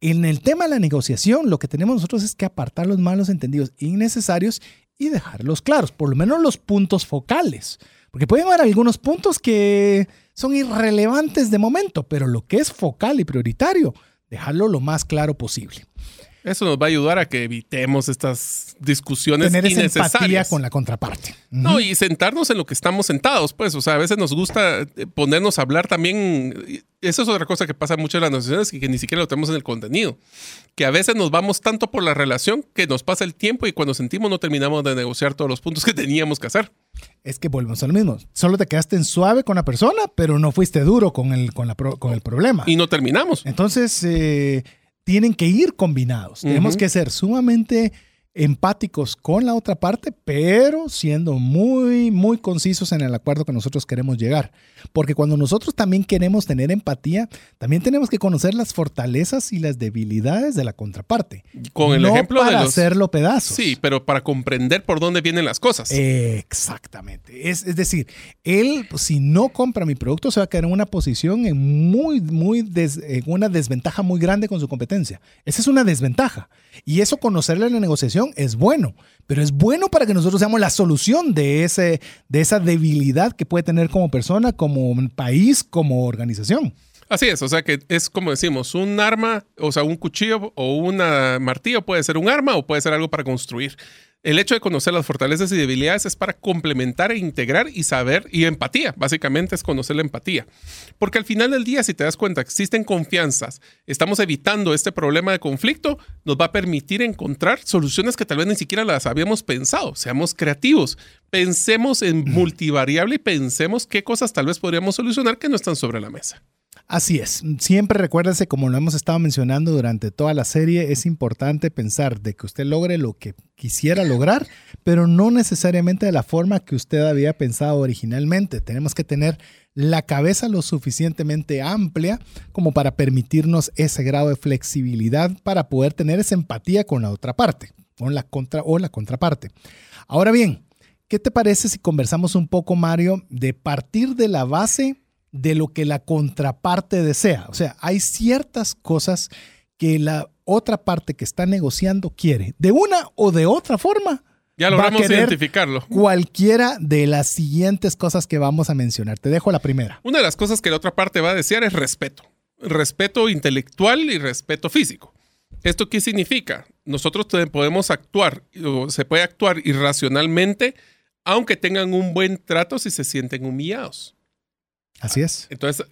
En el tema de la negociación, lo que tenemos nosotros es que apartar los malos entendidos innecesarios y dejarlos claros, por lo menos los puntos focales. Porque pueden haber algunos puntos que son irrelevantes de momento, pero lo que es focal y prioritario, dejarlo lo más claro posible. eso nos va a ayudar a que evitemos estas discusiones Tener esa empatía innecesarias. con la contraparte. No, y sentarnos en lo que estamos sentados, pues, o sea, a veces nos gusta eh, ponernos a hablar también. Eso es otra cosa que pasa mucho en las negociaciones y que ni siquiera lo tenemos en el contenido. Que a veces nos vamos tanto por la relación que nos pasa el tiempo y cuando sentimos no terminamos de negociar todos los puntos que teníamos que hacer. Es que volvemos a lo mismo. Solo te quedaste en suave con la persona, pero no fuiste duro con el, con la pro- con el problema. Y no terminamos. Entonces, eh, tienen que ir combinados. Tenemos que ser sumamente empáticos con la otra parte, pero siendo muy, muy concisos en el acuerdo que nosotros queremos llegar. Porque cuando nosotros también queremos tener empatía, también tenemos que conocer las fortalezas y las debilidades de la contraparte. Con el no ejemplo para de los. hacerlo pedazos. Sí, pero para comprender por dónde vienen las cosas. Exactamente. Es, es decir, él, pues, si no compra mi producto, se va a quedar en una posición en muy, muy des- en una desventaja muy grande con su competencia. Esa es una desventaja. Y eso conocerle en la negociación es bueno, pero es bueno para que nosotros seamos la solución de, ese, de esa debilidad que puede tener como persona, como país, como organización. Así es, o sea que es como decimos, un arma, o sea, un cuchillo o un martillo puede ser un arma o puede ser algo para construir. El hecho de conocer las fortalezas y debilidades es para complementar e integrar y saber, y empatía, básicamente es conocer la empatía. Porque al final del día, si te das cuenta, existen confianzas, estamos evitando este problema de conflicto, nos va a permitir encontrar soluciones que tal vez ni siquiera las habíamos pensado. Seamos creativos, pensemos en <clears throat> multivariable y pensemos qué cosas tal vez podríamos solucionar que no están sobre la mesa. Así es. Siempre recuérdese, como lo hemos estado mencionando durante toda la serie, es importante pensar de que usted logre lo que quisiera lograr, pero no necesariamente de la forma que usted había pensado originalmente. Tenemos que tener la cabeza lo suficientemente amplia como para permitirnos ese grado de flexibilidad para poder tener esa empatía con la otra parte, con la contra o la contraparte. Ahora bien, ¿qué te parece si conversamos un poco, Mario, de partir de la base de lo que la contraparte desea. O sea, hay ciertas cosas que la otra parte que está negociando quiere. De una o de otra forma. Ya va a logramos identificarlo. Cualquiera de las siguientes cosas que vamos a mencionar. Te dejo la primera. Una de las cosas que la otra parte va a desear es respeto. Respeto intelectual y respeto físico. ¿Esto qué significa? Nosotros podemos actuar, o se puede actuar irracionalmente, aunque tengan un buen trato si se sienten humillados. Así es. Entonces,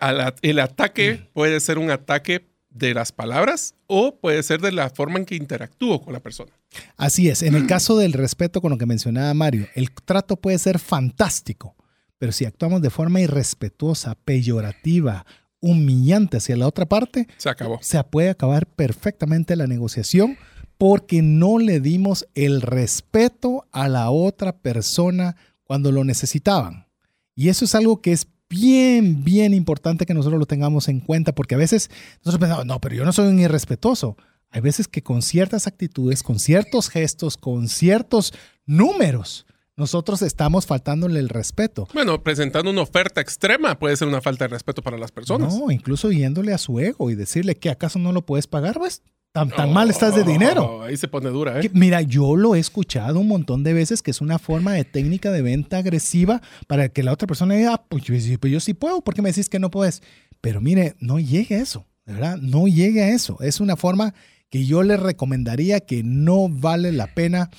el ataque puede ser un ataque de las palabras o puede ser de la forma en que interactúo con la persona. Así es. En el caso del respeto con lo que mencionaba Mario, el trato puede ser fantástico, pero si actuamos de forma irrespetuosa, peyorativa, humillante hacia la otra parte, Se acabó. se puede acabar perfectamente la negociación porque no le dimos el respeto a la otra persona cuando lo necesitaban. Y eso es algo que es bien, bien importante que nosotros lo tengamos en cuenta, porque a veces nosotros pensamos, no, pero yo no soy un irrespetuoso. Hay veces que con ciertas actitudes, con ciertos gestos, con ciertos números, nosotros estamos faltándole el respeto. Bueno, presentando una oferta extrema puede ser una falta de respeto para las personas. No, incluso yéndole a su ego y decirle que acaso no lo puedes pagar, pues tan, tan mal estás de dinero. Ahí se pone dura, Que, ¿eh? Mira, yo lo he escuchado un montón de veces que es una forma de técnica de venta agresiva para que la otra persona diga, ah, pues yo, sí- pues yo sí puedo, ¿por qué me decís que no puedes? Pero mire, no llegue a eso, de ¿verdad? No llegue a eso. Es una forma que yo le recomendaría que no vale la pena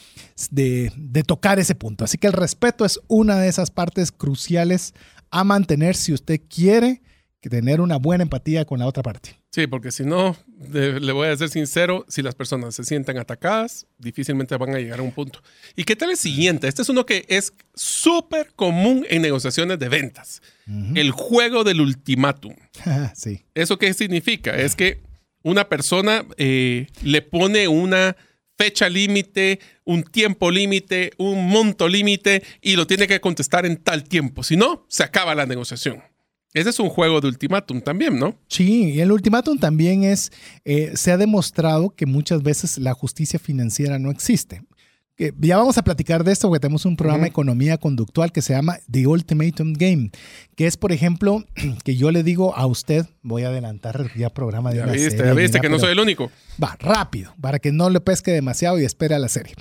de, de tocar ese punto. Así que el respeto es una de esas partes cruciales a mantener si usted quiere tener una buena empatía con la otra parte. Sí, porque si no, de- le voy a ser sincero, si las personas se sientan atacadas, difícilmente van a llegar a un punto. ¿Y qué tal el siguiente? Este es uno que es súper común en negociaciones de ventas. El juego del ultimátum. <laughs> sí. ¿Eso qué significa? Es que una persona eh, le pone una fecha límite, un tiempo límite, un monto límite y lo tiene que contestar en tal tiempo. Si no, se acaba la negociación. Ese es un juego de ultimátum también, ¿no? Sí, y el ultimátum también es, eh, se ha demostrado que muchas veces la justicia financiera no existe. Ya vamos a platicar de esto porque tenemos un programa de economía conductual que se llama The Ultimatum Game, que es, por ejemplo, que yo le digo a usted, voy a adelantar ya programa de Ya una viste, serie, ya viste mira, que no soy el único. Va, rápido, para que no le pesque demasiado y espere a la serie.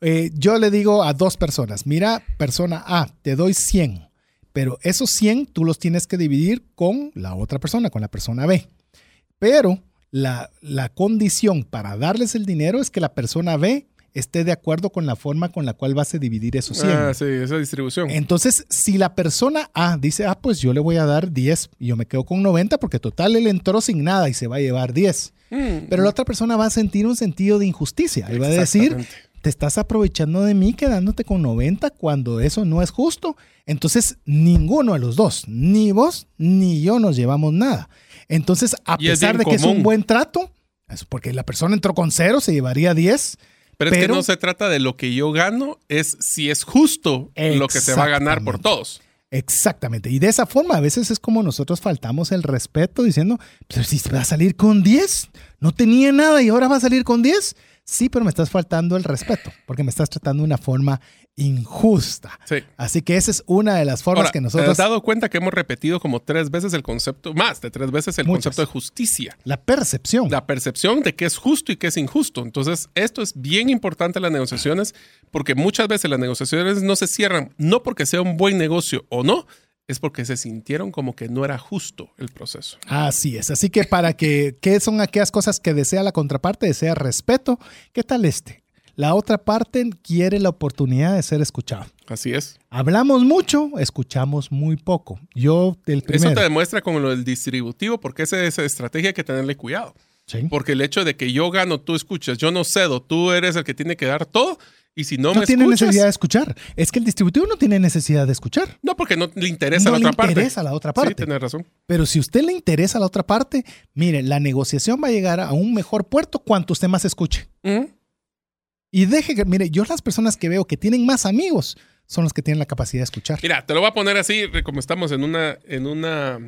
Eh, yo le digo a dos personas, mira, persona A, te doy 100, pero esos 100 tú los tienes que dividir con la otra persona, con la persona B. Pero la, la condición para darles el dinero es que la persona B esté de acuerdo con la forma con la cual vas a dividir esos 100. Ah, sí, esa distribución. Entonces, si la persona A dice, ah, pues yo le voy a dar 10 y yo me quedo con 90 porque total él entró sin nada y se va a llevar 10. Mm, Pero la otra persona va a sentir un sentido de injusticia y va a decir. Te estás aprovechando de mí quedándote con 90 cuando eso no es justo. Entonces, ninguno de los dos, ni vos ni yo nos llevamos nada. Entonces, a pesar de que es un buen trato, es porque la persona entró con cero, se llevaría 10. Pero, es que no se trata de lo que yo gano, es si es justo lo que se va a ganar por todos. Exactamente. Y de esa forma, a veces es como nosotros faltamos el respeto diciendo, pero si va a salir con 10, no tenía nada y ahora va a salir con 10. Sí, pero me estás faltando el respeto, porque me estás tratando de una forma injusta. Sí. Así que esa es una de las formas Ahora, que ¿te nosotros... has dado cuenta que hemos repetido como tres veces el concepto, más de tres veces el Muchas. concepto de justicia? La percepción. La percepción de qué es justo y qué es injusto. Entonces, esto es bien importante en las negociaciones porque muchas veces las negociaciones no se cierran, no porque sea un buen negocio o no, es porque se sintieron como que no era justo el proceso. Así es. Así que para que, ¿qué son aquellas cosas que desea la contraparte? Desea respeto. ¿Qué tal este? La otra parte quiere la oportunidad de ser escuchado. Así es. Hablamos mucho, escuchamos muy poco. Yo, el Eso primero. te demuestra con lo del distributivo, porque esa, esa estrategia hay que tenerle cuidado. Sí. Porque el hecho de que yo gano, tú escuchas, yo no cedo, tú eres el que tiene que dar todo, y si no, no me tiene escuchas, necesidad de escuchar. Es que el distributivo no tiene necesidad de escuchar. no, porque no le interesa No a la le otra parte. interesa a la otra parte. Sí, tienes razón. Pero si usted le interesa a la otra parte, mire, la negociación va a llegar a un mejor puerto cuanto usted más escuche. Ujú. Y deje que, mire, yo las personas que veo que tienen más amigos son los que tienen la capacidad de escuchar. Mira, te lo voy a poner así, como estamos en una, en una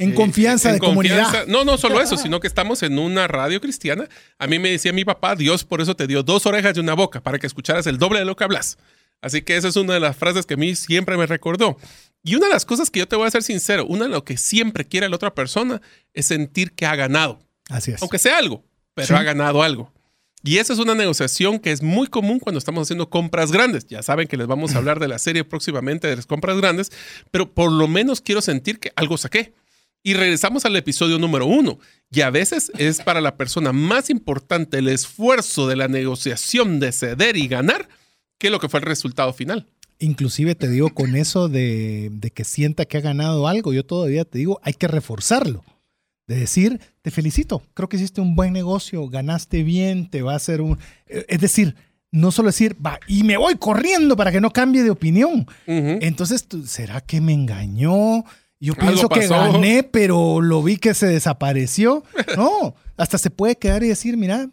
En confianza en de confianza. comunidad. No, no solo eso, <laughs> sino que estamos en una radio cristiana. A mí me decía mi papá, Dios por eso te dio dos orejas y una boca, para que escucharas el doble de lo que hablas. Así que esa es una de las frases que a mí siempre me recordó. Y una de las cosas que yo te voy a ser sincero, una de lo que siempre quiere la otra persona es sentir que ha ganado, Así es. aunque sea algo, pero Sí. ha ganado algo. Y esa es una negociación que es muy común cuando estamos haciendo compras grandes. Ya saben que les vamos a hablar de la serie próximamente de las compras grandes, pero por lo menos quiero sentir que algo saqué. Y regresamos al episodio número uno. Y a veces es para la persona más importante el esfuerzo de la negociación de ceder y ganar que lo que fue el resultado final. Inclusive te digo con eso de, de que sienta que ha ganado algo, yo todavía te digo, hay que reforzarlo. De decir, te felicito, creo que hiciste un buen negocio, ganaste bien, te va a hacer un... Es decir, no solo decir, va, y me voy corriendo para que no cambie de opinión. Ujú. Entonces, ¿tú- ¿será que me engañó? Yo pienso que gané, pero lo vi que se desapareció. <laughs> No, hasta se puede quedar y decir, mira,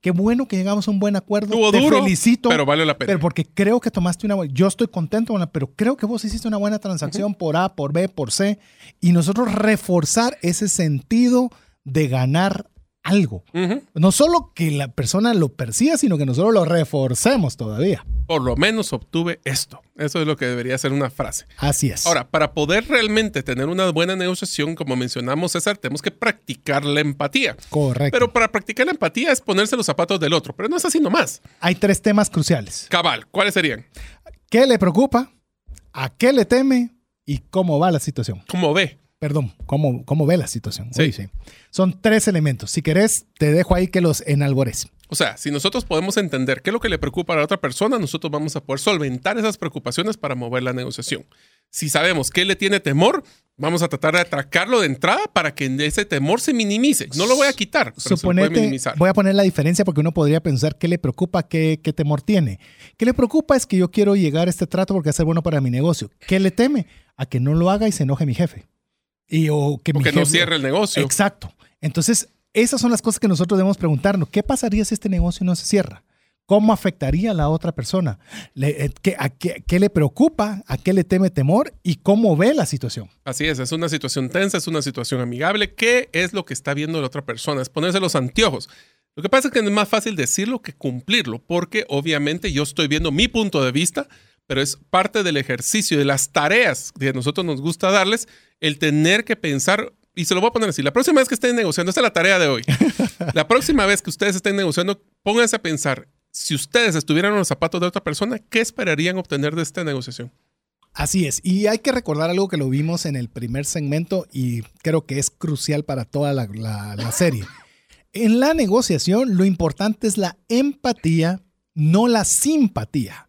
qué bueno que llegamos a un buen acuerdo. Estuvo Te duro, felicito. pero vale la pena. Pero porque creo que tomaste una buena. Yo estoy contento pero creo que vos hiciste una buena transacción por A, por B, por C. Y nosotros reforzar ese sentido de ganar algo. No solo que la persona lo perciba, sino que nosotros lo reforcemos todavía. Por lo menos obtuve esto. Eso es lo que debería ser una frase. Así es. Ahora, para poder realmente tener una buena negociación, como mencionamos, César, tenemos que practicar la empatía. Correcto. Pero para practicar la empatía es ponerse los zapatos del otro, pero no es así nomás. Hay tres temas cruciales. Cabal, ¿cuáles serían? ¿Qué le preocupa? ¿A qué le teme? ¿Y cómo va la situación? ¿Cómo ve? Perdón, ¿cómo, cómo ve la situación? Sí. Uy, sí. Son tres elementos. Si querés, te dejo ahí que los enalbores. O sea, si nosotros podemos entender qué es lo que le preocupa a la otra persona, nosotros vamos a poder solventar esas preocupaciones para mover la negociación. Si sabemos qué le tiene temor, vamos a tratar de atracarlo de entrada para que ese temor se minimice. No lo voy a quitar, pero se lo puede Suponete, minimizar. voy a poner la diferencia porque uno podría pensar qué le preocupa, qué, qué temor tiene. ¿Qué le preocupa es que yo quiero llegar a este trato porque va a ser bueno para mi negocio? ¿Qué le teme? A que no lo haga y se enoje mi jefe. Y, o que O mi que no cierre el negocio. Exacto. Entonces, esas son las cosas que nosotros debemos preguntarnos. ¿Qué pasaría si este negocio no se cierra? ¿Cómo afectaría a la otra persona? Le- eh, ¿qué, a qué, qué le preocupa? ¿A qué le teme temor? ¿Y cómo ve la situación? Así es, es una situación tensa, es una situación amigable. ¿Qué es lo que está viendo la otra persona? Es ponerse los anteojos. Lo que pasa es que es más fácil decirlo que cumplirlo, porque obviamente yo estoy viendo mi punto de vista, pero es parte del ejercicio, de las tareas que a nosotros nos gusta darles, el tener que pensar, y se lo voy a poner así, la próxima vez que estén negociando, esta es la tarea de hoy, <laughs> la próxima vez que ustedes estén negociando, pónganse a pensar, si ustedes estuvieran en los zapatos de otra persona, ¿qué esperarían obtener de esta negociación? Así es. Y hay que recordar algo que lo vimos en el primer segmento y creo que es crucial para toda la, la- la serie. En la negociación, lo importante es la empatía, no la simpatía.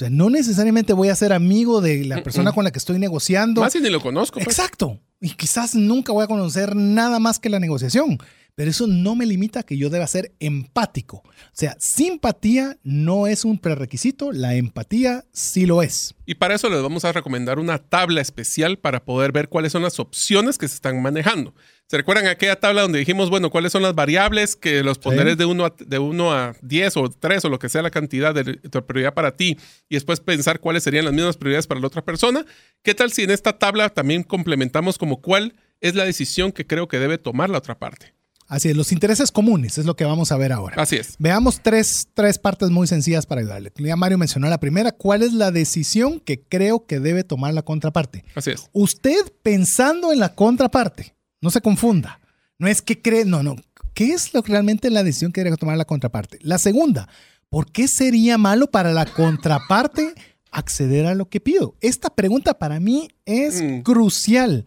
O sea, no necesariamente voy a ser amigo de la persona Mm-mm. con la que estoy negociando. Más si ni lo conozco. pues. Exacto. Y quizás nunca voy a conocer nada más que la negociación. Pero eso no me limita a que yo deba ser empático. O sea, simpatía no es un prerequisito, la empatía sí lo es. Y para eso les vamos a recomendar una tabla especial para poder ver cuáles son las opciones que se están manejando. ¿Se recuerdan aquella tabla donde dijimos, bueno, cuáles son las variables que los poneres de 1 a, de uno a 10 o 3 o lo que sea la cantidad de, de prioridad para ti y después pensar cuáles serían las mismas prioridades para la otra persona? ¿Qué tal si en esta tabla también complementamos como cuál es la decisión que creo que debe tomar la otra parte? Así es, los intereses comunes es lo que vamos a ver ahora. Así es. Veamos tres, tres partes muy sencillas para ayudarle. Ya Mario mencionó la primera, ¿cuál es la decisión que creo que debe tomar la contraparte? Así es. Usted pensando en la contraparte, no se confunda. No es que cree, no, no. ¿Qué es lo, realmente la decisión que debe tomar la contraparte? La segunda, ¿por qué sería malo para la contraparte acceder a lo que pido? Esta pregunta para mí es Mm. crucial.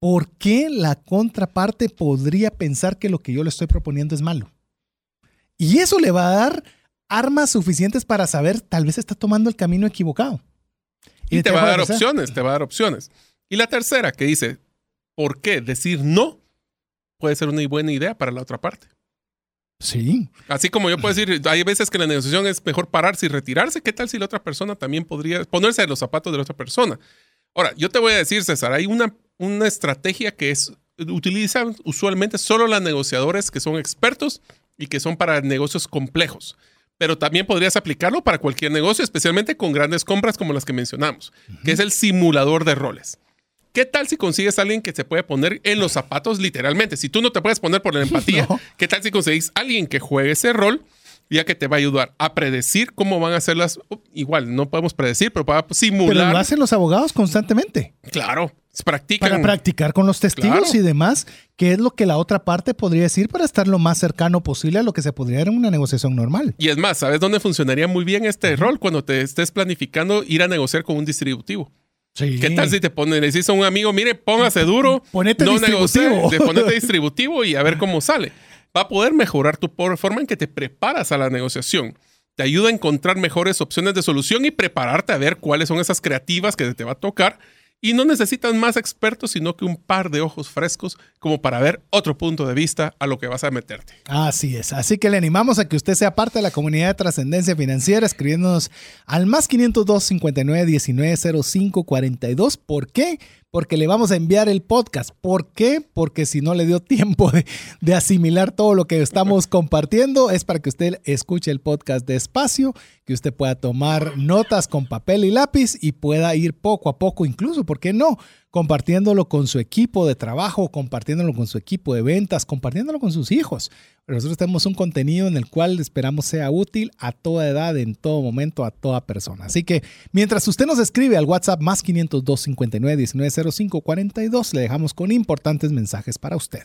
¿Por qué la contraparte podría pensar que lo que yo le estoy proponiendo es malo? Y eso le va a dar armas suficientes para saber, tal vez está tomando el camino equivocado. Y te va a dar opciones, te va a dar opciones. Y la tercera que dice, ¿por qué decir no puede ser una buena idea para la otra parte? Sí, Así como yo puedo decir, hay veces que la negociación es mejor pararse y retirarse. ¿Qué tal si la otra persona también podría ponerse en los zapatos de la otra persona? Ahora, yo te voy a decir, César, hay una, una estrategia que es, utilizan usualmente solo los negociadores que son expertos y que son para negocios complejos. Pero también podrías aplicarlo para cualquier negocio, especialmente con grandes compras como las que mencionamos, que es el simulador de roles. ¿Qué tal si consigues a alguien que se puede poner en los zapatos literalmente? Si tú no te puedes poner por la <laughs> empatía, No. ¿qué tal si conseguís a alguien que juegue ese rol? Ya que te va a ayudar a predecir cómo van a ser las... Igual, no podemos predecir, pero para pero simular. lo hacen los abogados constantemente Claro, practican. para practicar con los testigos Claro. y demás, qué es lo que la otra parte podría decir para estar lo más cercano posible a lo que se podría dar en una negociación normal. Y es más, ¿sabes dónde funcionaría muy bien este rol? Cuando te estés planificando ir a negociar con un distributivo. Sí. ¿Qué tal si te ponen, le dices a un amigo, mire, póngase duro, Ponete no distributivo. negocie, de ponete <laughs> distributivo y a ver cómo sale? Va a poder mejorar tu forma en que te preparas a la negociación. Te ayuda a encontrar mejores opciones de solución y prepararte a ver cuáles son esas creativas que te va a tocar. Y no necesitan más expertos, sino que un par de ojos frescos como para ver otro punto de vista a lo que vas a meterte. Así es. Así que le animamos a que usted sea parte de la comunidad de trascendencia financiera escribiéndonos al más 502 59 19 05 42. ¿Por qué? Porque le vamos a enviar el podcast. ¿Por qué? Porque si no le dio tiempo de, de asimilar todo lo que estamos <laughs> compartiendo, es para que usted escuche el podcast despacio, que usted pueda tomar notas con papel y lápiz y pueda ir poco a poco, incluso, ¿por qué no? Compartiéndolo con su equipo de trabajo, compartiéndolo con su equipo de ventas, compartiéndolo con sus hijos. Nosotros tenemos un contenido en el cual esperamos sea útil a toda edad, en todo momento, a toda persona. Así que mientras usted nos escribe al WhatsApp más 502 59 19 05 42, le dejamos con importantes mensajes para usted.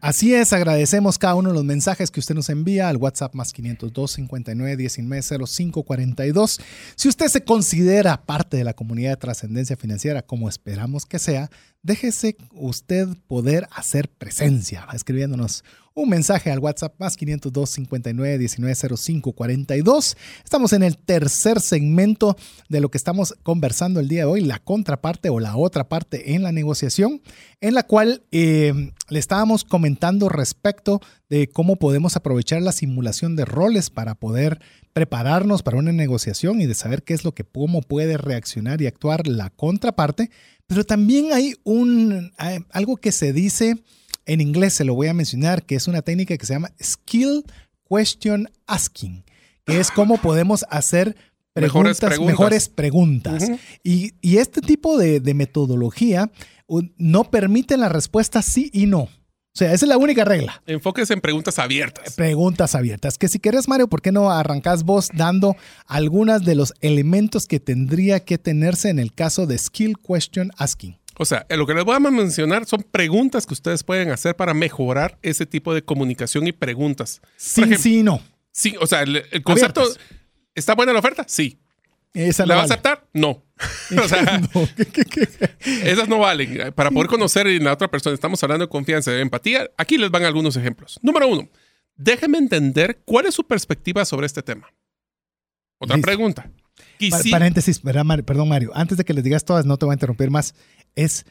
Así es, agradecemos cada uno de los mensajes que usted nos envía al WhatsApp más 502 59 19 05 42. Si usted se considera parte de la comunidad de trascendencia financiera, como esperamos que sea, déjese usted poder hacer presencia, escribiéndonos un mensaje al WhatsApp más 502 59 19 05 42. Estamos en el tercer segmento de lo que estamos conversando el día de hoy, la contraparte o la otra parte en la negociación, en la cual eh, le estábamos comentando respecto de cómo podemos aprovechar la simulación de roles para poder prepararnos para una negociación y de saber qué es lo que, cómo puede reaccionar y actuar la contraparte. Pero también hay un, hay algo que se dice en inglés, se lo voy a mencionar, que es una técnica que se llama Skill Question Asking, que es cómo podemos hacer Mejores preguntas, preguntas. mejores preguntas. Y, y este tipo de, de metodología no permite la respuesta sí y no. O sea, esa es la única regla. Enfóquese en preguntas abiertas. Preguntas abiertas. Que si quieres, Mario, ¿por qué no arrancás vos dando algunas de los elementos que tendría que tenerse en el caso de Skill Question Asking? O sea, lo que les voy a mencionar son preguntas que ustedes pueden hacer para mejorar ese tipo de comunicación y preguntas. Sí, ejemplo, sí no. Sí, o sea, el, el concepto. Abiertas. ¿Está buena la oferta? Sí. Esa ¿La no va a vale. aceptar? No. <laughs> o sea, No. esas no valen. Para poder conocer a la otra persona, estamos hablando de confianza, de empatía. Aquí les van algunos ejemplos. Número uno, déjeme entender cuál es su perspectiva sobre este tema. Otra Listo. pregunta. Pa- Paréntesis, perdón, Mario. Antes de que les digas todas, no te voy a interrumpir más. Es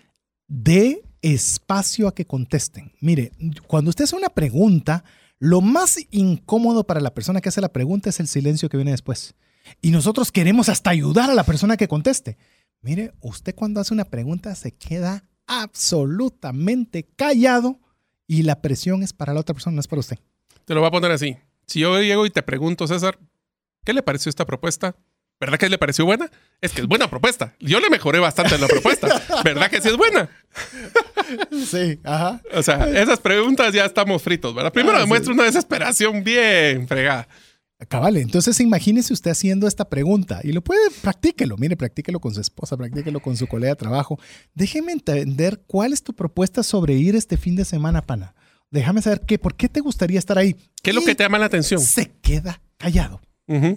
de espacio a que contesten. Mire, cuando usted hace una pregunta, lo más incómodo para la persona que hace la pregunta es el silencio que viene después. Y nosotros queremos hasta ayudar a la persona que conteste. Mire, usted cuando hace una pregunta se queda absolutamente callado y la presión es para la otra persona, no es para usted. Te lo voy a poner así. Si yo llego y te pregunto, César, ¿qué le pareció esta propuesta? ¿Verdad que le pareció buena? Es que es buena propuesta. Yo le mejoré bastante en la propuesta. ¿Verdad que sí es buena? <laughs> Sí, ajá. O sea, esas preguntas ya estamos fritos, ¿verdad? Primero Ah, sí. demuestra una desesperación bien fregada. Cabal, entonces imagínese usted haciendo esta pregunta y lo puede, practíquelo, mire, practíquelo con su esposa, practíquelo con su colega de trabajo. Déjeme entender cuál es tu propuesta sobre ir este fin de semana, pana. Déjame saber qué, por qué te gustaría estar ahí. ¿Qué es lo que te llama la atención? Se queda callado,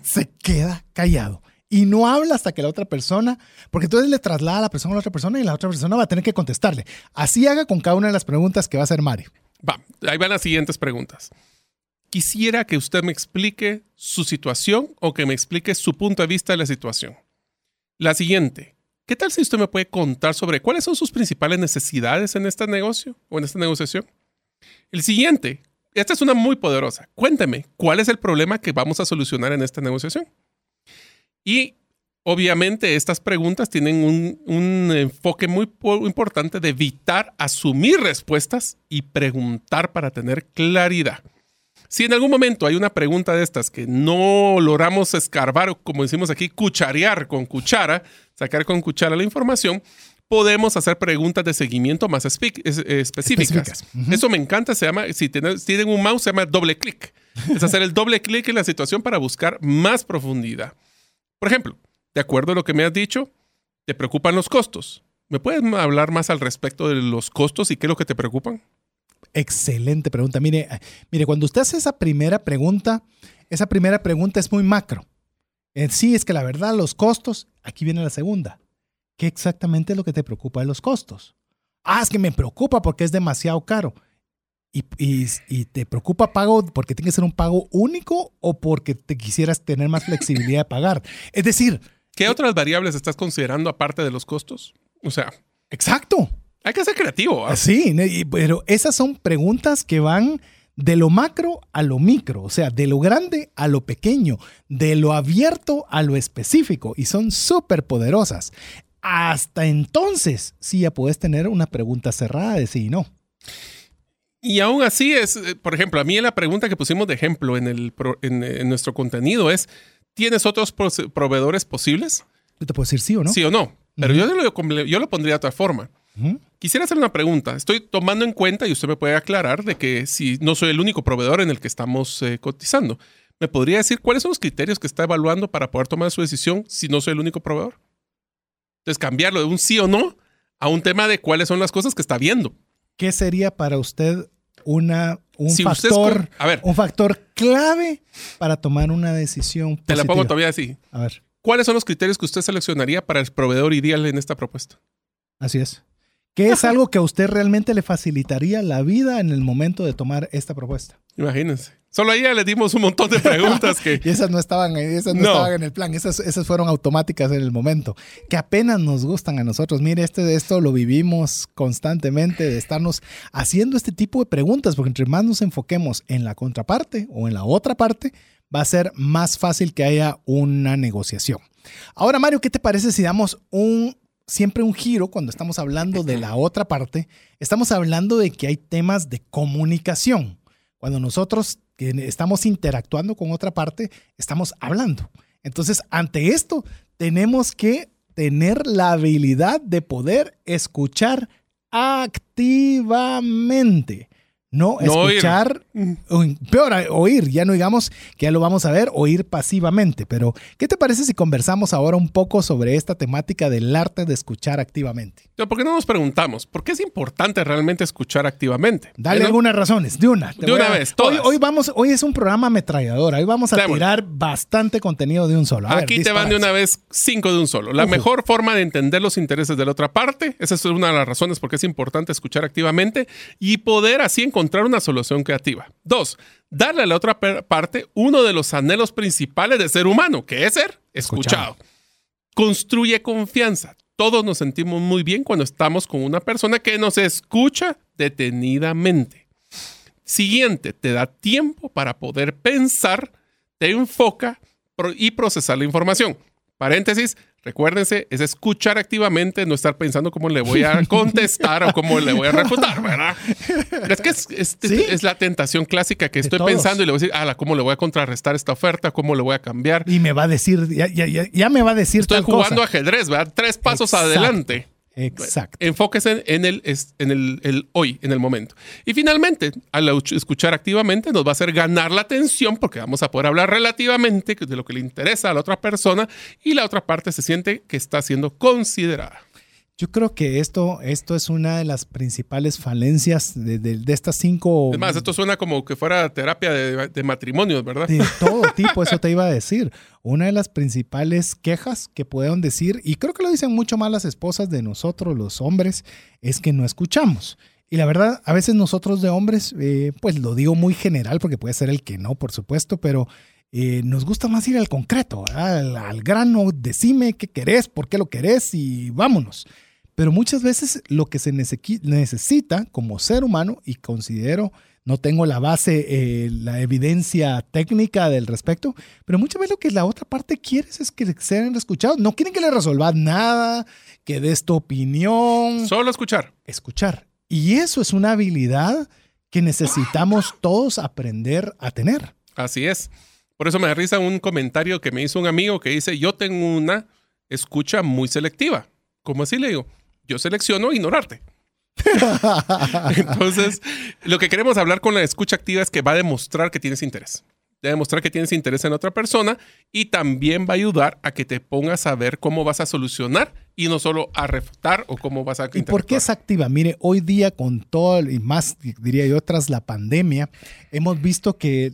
se queda callado. Y no habla hasta que la otra persona, porque entonces le traslada a la persona a la otra persona y la otra persona va a tener que contestarle. Así haga con cada una de las preguntas que va a hacer Mario. Va, ahí van las siguientes preguntas. Quisiera que usted me explique su situación o que me explique su punto de vista de la situación. La siguiente, ¿qué tal si usted me puede contar sobre cuáles son sus principales necesidades en este negocio o en esta negociación? El siguiente, esta es una muy poderosa. Cuénteme, ¿cuál es el problema que vamos a solucionar en esta negociación? Y obviamente estas preguntas tienen un, un enfoque muy po- importante de evitar asumir respuestas y preguntar para tener claridad. Si en algún momento hay una pregunta de estas que no logramos escarbar, o como decimos aquí, cucharear con cuchara, sacar con cuchara la información, podemos hacer preguntas de seguimiento más espe- es- específicas. Eso me encanta, se llama, si tienen, si tienen un mouse, se llama doble clic. Es hacer el doble clic en la situación para buscar más profundidad. Por ejemplo, de acuerdo a lo que me has dicho, te preocupan los costos. ¿Me puedes hablar más al respecto de los costos y qué es lo que te preocupan? Excelente pregunta. Mire, eh, mire, cuando usted hace esa primera pregunta, esa primera pregunta es muy macro. Eh, sí, es que la verdad, los costos, aquí viene la segunda. ¿Qué exactamente es lo que te preocupa de los costos? Ah, es que me preocupa porque es demasiado caro. ¿Y, y, y te preocupa pago porque tiene que ser un pago único o porque te quisieras tener más flexibilidad de <laughs> pagar? Es decir, ¿Qué otras variables estás considerando aparte de los costos? O sea, exacto. Hay que ser creativo. ¿ah? Sí, pero esas son preguntas que van de lo macro a lo micro, o sea, de lo grande a lo pequeño, de lo abierto a lo específico, y son súper poderosas. Hasta entonces, sí ya puedes tener una pregunta cerrada de sí y no. Y aún así es, eh, por ejemplo, a mí la pregunta que pusimos de ejemplo en, el pro- en, eh, en nuestro contenido es, ¿tienes otros prose- proveedores posibles? Yo te puedo decir sí o no. Sí o no. Pero yo, lo, yo lo pondría de otra forma. Quisiera hacer una pregunta. Estoy tomando en cuenta, y usted me puede aclarar, de que si no soy el único proveedor en el que estamos eh, cotizando, ¿me podría decir cuáles son los criterios que está evaluando para poder tomar su decisión si no soy el único proveedor? Entonces, cambiarlo de un sí o no a un tema de cuáles son las cosas que está viendo. ¿Qué sería para usted una, un, Si factor, esco- a ver, un factor clave para tomar una decisión te la pongo positiva? todavía así. A ver, ¿Cuáles son los criterios que usted seleccionaría para el proveedor ideal en esta propuesta? así es. ¿Qué es algo que a usted realmente le facilitaría la vida en el momento de tomar esta propuesta? Imagínense. Solo ahí ya le dimos un montón de preguntas que... <laughs> Y esas no estaban, esas no, No. estaban en el plan, esas, esas fueron automáticas en el momento, que apenas nos gustan a nosotros. Mire, este, esto lo vivimos constantemente, de estarnos haciendo este tipo de preguntas, porque entre más nos enfoquemos en la contraparte o en la otra parte, va a ser más fácil que haya una negociación. Ahora, Mario, ¿qué te parece si damos un siempre un giro cuando estamos hablando de la otra parte? Estamos hablando de que hay temas de comunicación. Cuando nosotros estamos interactuando con otra parte, estamos hablando. Entonces, ante esto, tenemos que tener la habilidad de poder escuchar activamente. No, escuchar, peor, oír, ya no digamos que ya lo vamos a ver, oír pasivamente. Pero, ¿qué te parece si conversamos ahora un poco sobre esta temática del arte de escuchar activamente? ¿Por qué no nos preguntamos por qué es importante realmente escuchar activamente? Dale ¿No? algunas razones, de una. De una a- vez, todas. Hoy, hoy vamos, hoy es un programa ametralladora. Hoy vamos a Démosle. tirar bastante contenido de un solo. A ver, Aquí te van de una vez cinco de un solo. La Ujú. mejor forma de entender los intereses de la otra parte, esa es una de las razones por qué es importante escuchar activamente y poder así encontrar una solución creativa. Dos, darle a la otra parte uno de los anhelos principales del ser humano, que es ser escuchado. Construye confianza. Todos nos sentimos muy bien cuando estamos con una persona que nos escucha detenidamente. Siguiente, te da tiempo para poder pensar, te enfoca y procesar la información. Paréntesis, recuérdense, es escuchar activamente, no estar pensando cómo le voy a <laughs> contestar o cómo le voy a refutar, ¿verdad? Es que es, es- Sí. es la tentación clásica que estoy pensando y le voy a decir, ala, ¿cómo le voy a contrarrestar esta oferta? ¿Cómo le voy a cambiar? Y me va a decir, ya, ya, ya, ya me va a decir Estoy tal jugando cosa. ajedrez, ¿verdad? Tres pasos Exacto. adelante. Exacto. Enfóquese en el, en el, el hoy, en el momento. Y finalmente, al escuchar activamente, nos va a hacer ganar la atención porque vamos a poder hablar relativamente de lo que le interesa a la otra persona y la otra parte se siente que está siendo considerada. Yo creo que esto, esto es una de las principales falencias de, de- de estas cinco. Es más, esto suena como que fuera terapia de, de matrimonios, ¿verdad? de <laughs> todo tipo, eso te iba a decir. Una de las principales quejas que puedan decir, y creo que lo dicen mucho más las esposas de nosotros, los hombres, es que no escuchamos. Y la verdad, a veces nosotros de hombres, eh, pues lo digo muy general, porque puede ser el que no, por supuesto, pero eh, nos gusta más ir al concreto, al, al grano, decime qué querés, por qué lo querés y vámonos. Pero muchas veces lo que se necesita como ser humano, y considero, no tengo la base, eh, la evidencia técnica del respecto, pero muchas veces lo que la otra parte quiere es que sean escuchados. No quieren que le resuelvas nada, que des tu opinión. Solo escuchar. Escuchar. Y eso es una habilidad que necesitamos todos aprender a tener. Así es. Por eso me da risa un comentario que me hizo un amigo que dice, yo tengo una escucha muy selectiva. ¿Cómo así le digo? Yo selecciono ignorarte. <laughs> Entonces, lo que queremos hablar con la escucha activa es que va a demostrar que tienes interés. Va a demostrar que tienes interés en otra persona y también va a ayudar a que te pongas a ver cómo vas a solucionar y no solo a refutar o cómo vas a ¿Y por qué es activa? Mire, hoy día con todo y más, diría yo, tras la pandemia, hemos visto que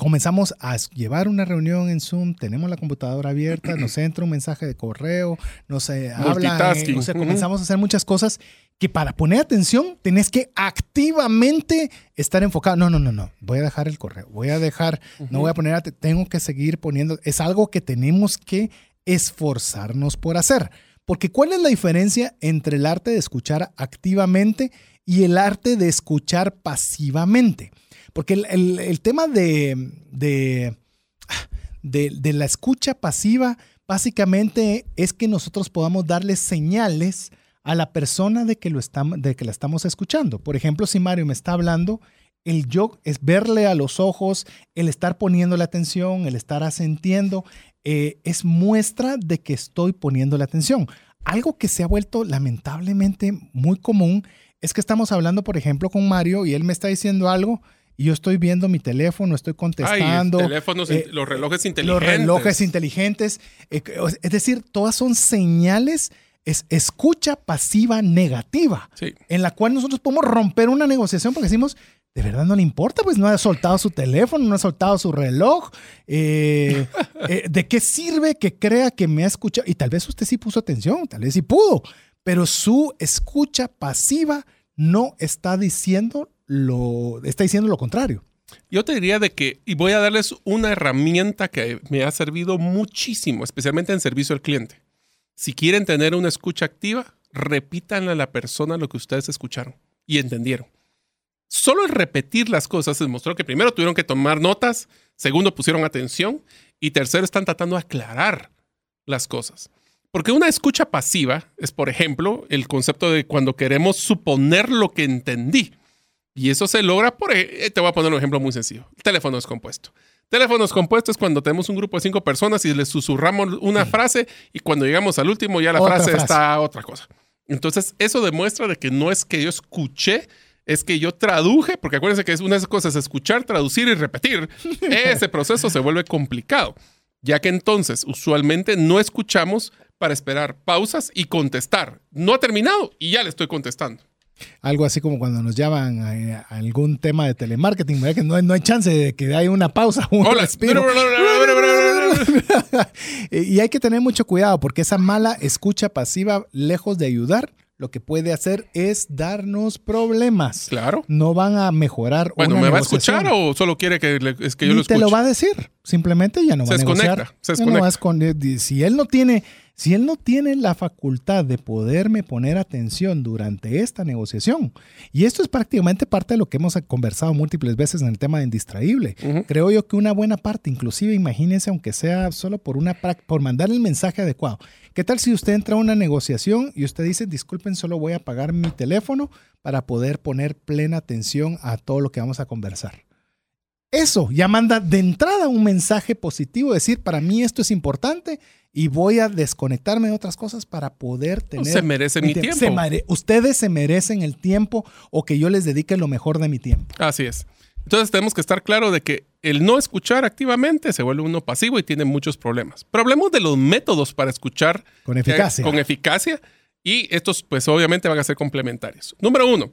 comenzamos a llevar una reunión en Zoom, tenemos la computadora abierta, nos <clears throat> entra un mensaje de correo, nos eh, habla, eh, o sea, comenzamos a hacer muchas cosas que para poner atención tenés que activamente estar enfocado. No, no, no, no, voy a dejar el correo, voy a dejar, no voy a poner, tengo que seguir poniendo, es algo que tenemos que esforzarnos por hacer. Porque ¿cuál es la diferencia entre el arte de escuchar activamente y el arte de escuchar pasivamente? Porque el, tema de, de, de, la escucha pasiva básicamente es que nosotros podamos darle señales a la persona de que, lo estamos, de que la estamos escuchando. Por ejemplo, si Mario me está hablando, el yo es verle a los ojos, el estar poniendo la atención, el estar asentiendo, eh, es muestra de que estoy poniendo la atención. Algo que se ha vuelto lamentablemente muy común es que estamos hablando, por ejemplo, con Mario y él me está diciendo algo y yo estoy viendo mi teléfono, estoy contestando. teléfonos, eh, los relojes inteligentes. Los relojes inteligentes. Eh, es decir, todas son señales, es escucha pasiva negativa, en la cual nosotros podemos romper una negociación porque decimos, de verdad no le importa, pues no ha soltado su teléfono, no ha soltado su reloj. <laughs> Eh, ¿De qué sirve que crea que me ha escuchado? Y tal vez usted sí puso atención, tal vez sí pudo, pero su escucha pasiva no está diciendo lo está diciendo lo contrario. Yo te diría de que, y voy a darles una herramienta que me ha servido muchísimo, especialmente en servicio al cliente. Si quieren tener una escucha activa, repítanle a la persona lo que ustedes escucharon y entendieron. Solo el repetir las cosas demostró que primero tuvieron que tomar notas, segundo pusieron atención y tercero están tratando de aclarar las cosas. Porque una escucha pasiva es, por ejemplo, el concepto de cuando queremos suponer lo que entendí. Y eso se logra por, eh, te voy a poner un ejemplo muy sencillo. El teléfono descompuesto. Teléfono descompuesto es cuando tenemos un grupo de cinco personas y les susurramos una frase y cuando llegamos al último ya la frase, está otra cosa. Entonces, eso demuestra de que no es que yo escuché, es que yo traduje, porque acuérdense que es una de esas cosas escuchar, traducir y repetir. <laughs> Ese proceso se vuelve complicado, ya que entonces usualmente no escuchamos para esperar pausas y contestar. No ha terminado y ya le estoy contestando. Algo así como cuando nos llaman a, algún tema de telemarketing, ¿verdad? Que no, no, hay chance de que haya una pausa, <laughs> un Hola. y hay que tener mucho cuidado porque esa mala escucha pasiva, lejos de ayudar, lo que puede hacer es darnos problemas. Claro. No van a mejorar. Bueno, ¿me va a escuchar o solo quiere que, es que yo lo escuche? te lo va a decir. Simplemente ya no va a negociar. Se desconecta. si él no tiene si él no tiene la facultad de poderme poner atención durante esta negociación, y esto es prácticamente parte de lo que hemos conversado múltiples veces en el tema de indistraíble, creo yo que una buena parte, inclusive imagínense, aunque sea solo por, una, por mandar el mensaje adecuado, ¿qué tal si usted entra a una negociación y usted dice, disculpen, solo voy a pagar mi teléfono para poder poner plena atención a todo lo que vamos a conversar? Eso ya manda de entrada un mensaje positivo, decir, para mí esto es importante y voy a desconectarme de otras cosas para poder tener... Se merece mi tiempo. ustedes se merecen el tiempo o que yo les dedique lo mejor de mi tiempo. Así es. Entonces tenemos que estar claro de que el no escuchar activamente se vuelve uno pasivo y tiene muchos problemas. Pero hablemos de los métodos para escuchar con eficacia. con eficacia y estos pues obviamente van a ser complementarios. Número uno,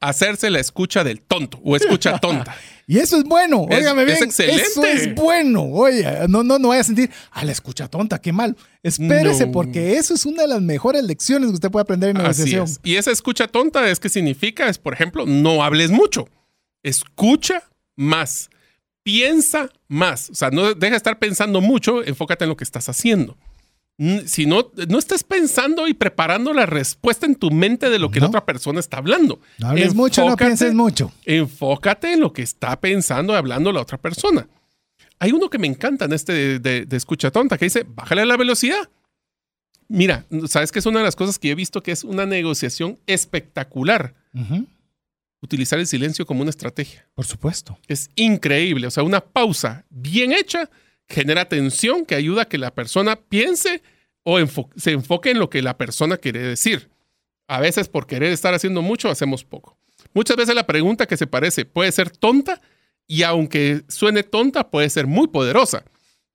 hacerse la escucha del tonto o escucha <laughs> tonta. y eso es bueno, óigame bien. Es excelente. Eso es bueno. Oye, no, no, no vaya a sentir, ah, la escucha tonta, qué mal. Espérese, porque eso es una de las mejores lecciones que usted puede aprender en negociación. Y esa escucha tonta es que significa, es por ejemplo, no hables mucho. Escucha más. Piensa más. O sea, no deja de estar pensando mucho, enfócate en lo que estás haciendo. Mm, Si no, no estés pensando y preparando la respuesta en tu mente de lo que la otra persona está hablando. No hables mucho, no Enfócate- pienses mucho. Enfócate en lo que está pensando y hablando la otra persona. Hay uno que me encanta en este de, de- de escucha tonta que dice, bájale la velocidad. Mira, sabes que es una de las cosas que he visto que es una negociación espectacular. Utilizar el silencio como una estrategia. Por supuesto. Es increíble. O sea, una pausa bien hecha genera tensión que ayuda a que la persona piense o enfo- se enfoque en lo que la persona quiere decir. A veces por querer estar haciendo mucho, hacemos poco. Muchas veces la pregunta que se parece puede ser tonta y aunque suene tonta, puede ser muy poderosa.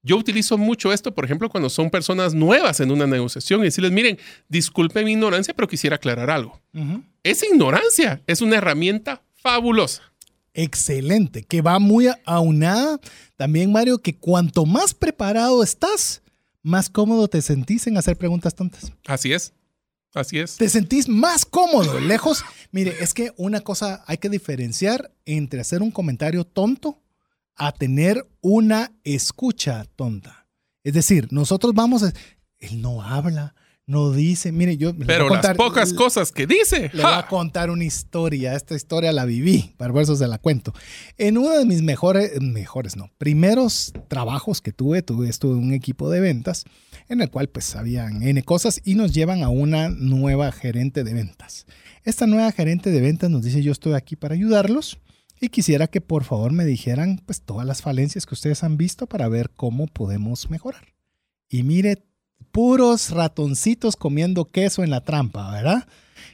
Yo utilizo mucho esto, por ejemplo, cuando son personas nuevas en una negociación y decirles, miren, disculpe mi ignorancia, pero quisiera aclarar algo. Ujú. Es ignorancia, es una herramienta fabulosa. Excelente, que va muy aunada también, Mario, que cuanto más preparado estás, más cómodo te sentís en hacer preguntas tontas. Así es. Así es. Te sentís más cómodo, lejos. Mire, es que una cosa hay que diferenciar entre hacer un comentario tonto a tener una escucha tonta. Es decir, nosotros vamos a... Él no habla, no dice. Mire, yo... voy Pero las contar- pocas cosas que dice. Le voy ¡ja! a contar una historia. Esta historia la viví, para ver si se la cuento. En uno de mis mejores, mejores no, primeros trabajos que tuve, tuve estuve en un equipo de ventas en el cual pues habían N cosas y nos llevan a una nueva gerente de ventas. Esta nueva gerente de ventas nos dice yo estoy aquí para ayudarlos y quisiera que por favor me dijeran pues todas las falencias que ustedes han visto para ver cómo podemos mejorar. Y mire, puros ratoncitos comiendo queso en la trampa, ¿verdad?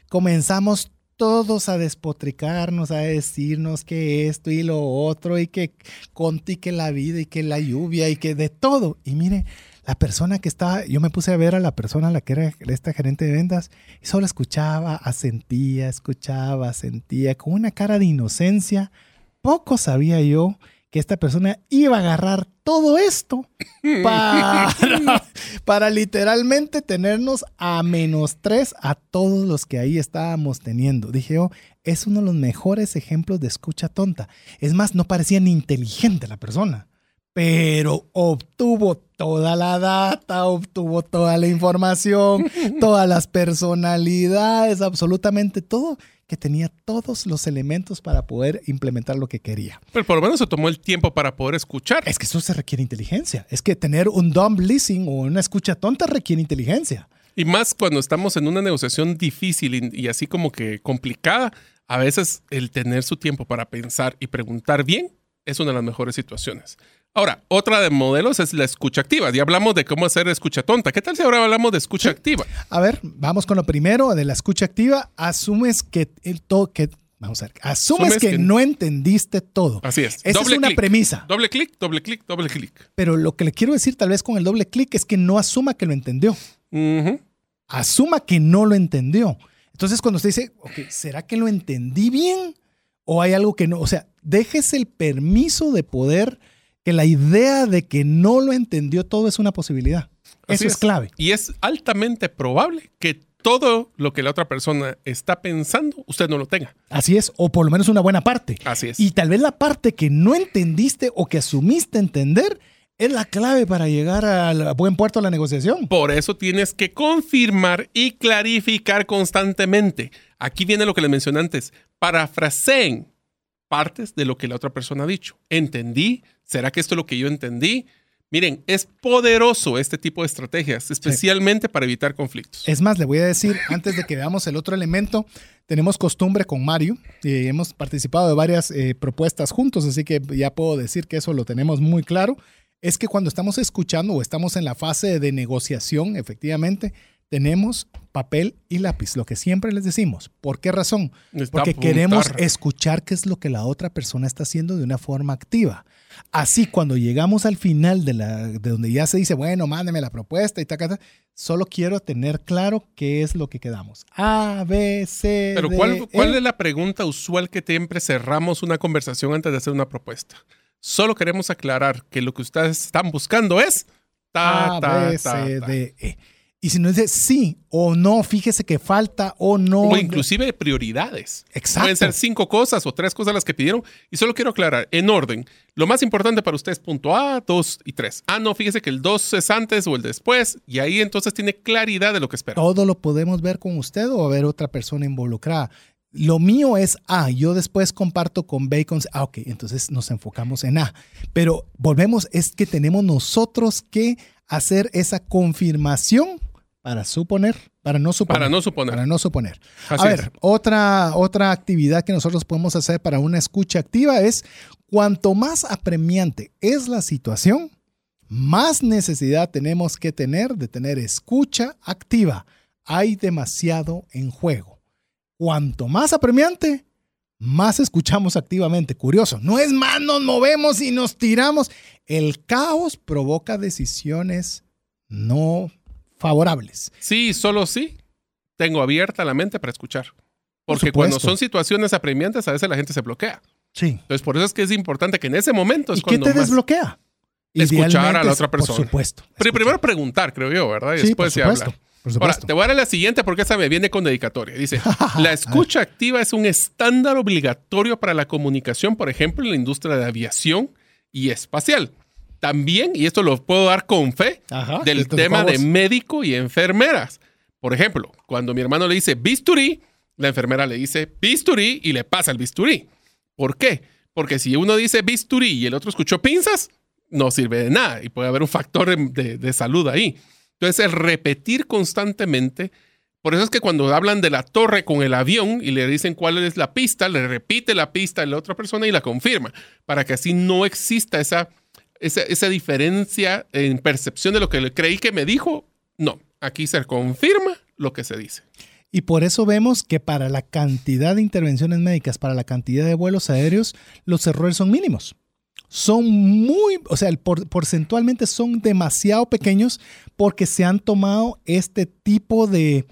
Comenzamos todos a despotricarnos, a decirnos que esto y lo otro, y que Conti, que la vida, y que la lluvia, y que de todo. Y mire, la persona que estaba, yo me puse a ver a la persona, la que era esta gerente de ventas, y solo escuchaba, asentía, escuchaba, asentía, con una cara de inocencia. Poco sabía yo que esta persona iba a agarrar todo esto para, <laughs> para literalmente tenernos a menos tres a todos los que ahí estábamos teniendo. Dije yo, es uno de los mejores ejemplos de escucha tonta. Es más, no parecía ni inteligente la persona, pero obtuvo toda la data, obtuvo toda la información, <laughs> todas las personalidades, absolutamente todo, que tenía todos los elementos para poder implementar lo que quería. Pero por lo menos se tomó el tiempo para poder escuchar. Es que eso se requiere inteligencia. Es que tener un dumb listening o una escucha tonta requiere inteligencia. Y más cuando estamos en una negociación difícil y, y así como que complicada, a veces el tener su tiempo para pensar y preguntar bien es una de las mejores situaciones. Ahora, otra de modelos es la escucha activa. Ya hablamos de cómo hacer escucha tonta. ¿Qué tal si ahora hablamos de escucha activa? A ver, vamos con lo primero de la escucha activa. Asumes que el todo que vamos a ver, asumes, Asumes que, que- no entendiste todo. Así es. Esa es una premisa. Doble clic, doble clic, doble clic. Pero lo que le quiero decir tal vez con el doble clic es que no asuma que lo entendió. Asuma que no lo entendió. Entonces cuando usted dice, ok, ¿será que lo entendí bien? ¿O hay algo que no? O sea, déjese el permiso de poder, que la idea de que no lo entendió todo es una posibilidad. Así Eso es. clave. Y es altamente probable que todo lo que la otra persona está pensando, usted no lo tenga. Así es, o por lo menos una buena parte. Así es. Y tal vez la parte que no entendiste o que asumiste entender es la clave para llegar al buen puerto de la negociación. Por eso tienes que confirmar y clarificar constantemente. Aquí viene lo que les mencioné antes. Parafraseen partes de lo que la otra persona ha dicho. ¿Entendí? ¿Será que esto es lo que yo entendí? Miren, es poderoso este tipo de estrategias, especialmente para evitar conflictos. Es más, le voy a decir, antes de que veamos el otro elemento, tenemos costumbre con Mario y hemos participado de varias eh, propuestas juntos, así que ya puedo decir que eso lo tenemos muy claro. Es que cuando estamos escuchando o estamos en la fase de negociación, efectivamente, tenemos papel y lápiz, lo que siempre les decimos. ¿Por qué razón? Porque queremos escuchar qué es lo que la otra persona está haciendo de una forma activa. Así, cuando llegamos al final de, la, de donde ya se dice, bueno, mándeme la propuesta y ta, ta, ta, solo quiero tener claro qué es lo que quedamos. A, B, C. Pero D, ¿cuál, cuál E. es la pregunta usual que siempre cerramos una conversación antes de hacer una propuesta? Solo queremos aclarar que lo que ustedes están buscando es ta, A, B, C. D, E. Y si no dice sí o no, fíjese que falta o no. O inclusive prioridades. Exacto. Pueden ser cinco cosas o tres cosas las que pidieron. Y solo quiero aclarar, en orden. Lo más importante para usted es punto A, 2 y 3. Ah, no, fíjese que el 2 es antes o el después. Y ahí entonces tiene claridad de lo que espera. Todo lo podemos ver con usted o ver otra persona involucrada. Lo mío es A, yo después comparto con Bacon. Ah, ok, entonces nos enfocamos en A. Pero volvemos, es que tenemos nosotros que hacer esa confirmación para suponer, para no suponer. Para no suponer. Para no suponer. Así a ver, es. otra, otra actividad que nosotros podemos hacer para una escucha activa es cuanto más apremiante es la situación, más necesidad tenemos que tener de tener escucha activa. Hay demasiado en juego. Cuanto más apremiante, más escuchamos activamente. Curioso, no es más nos movemos y nos tiramos. El caos provoca decisiones no favorables. Sí, solo sí. Tengo abierta la mente para escuchar. Porque cuando son situaciones apremiantes, a veces la gente se bloquea. Sí. Entonces, por eso es que es importante que en ese momento es ¿Y qué cuando te más- desbloquea? Escuchar a la otra persona. Por supuesto. Pero primero preguntar, creo yo, ¿verdad? Y Sí, después por supuesto. Ahora, te voy a dar la siguiente porque esa me viene con dedicatoria. Dice, <laughs> la escucha activa es un estándar obligatorio para la comunicación, por ejemplo, en la industria de aviación y espacial. También, y esto lo puedo dar con fe, Ajá, del tema de médico y enfermeras. Por ejemplo, cuando mi hermano le dice bisturí, la enfermera le dice bisturí y le pasa el bisturí. ¿Por qué? Porque si uno dice bisturí y el otro escuchó pinzas, no sirve de nada y puede haber un factor de, de- de salud ahí. Entonces, el repetir constantemente, por eso es que cuando hablan de la torre con el avión y le dicen cuál es la pista, le repite la pista a la otra persona y la confirma, para que así no exista esa, esa, esa diferencia en percepción de lo que creí que me dijo. No, aquí se confirma lo que se dice. Y por eso vemos que para la cantidad de intervenciones médicas, para la cantidad de vuelos aéreos, los errores son mínimos. Son muy, o sea, por- porcentualmente son demasiado pequeños porque se han tomado este tipo de,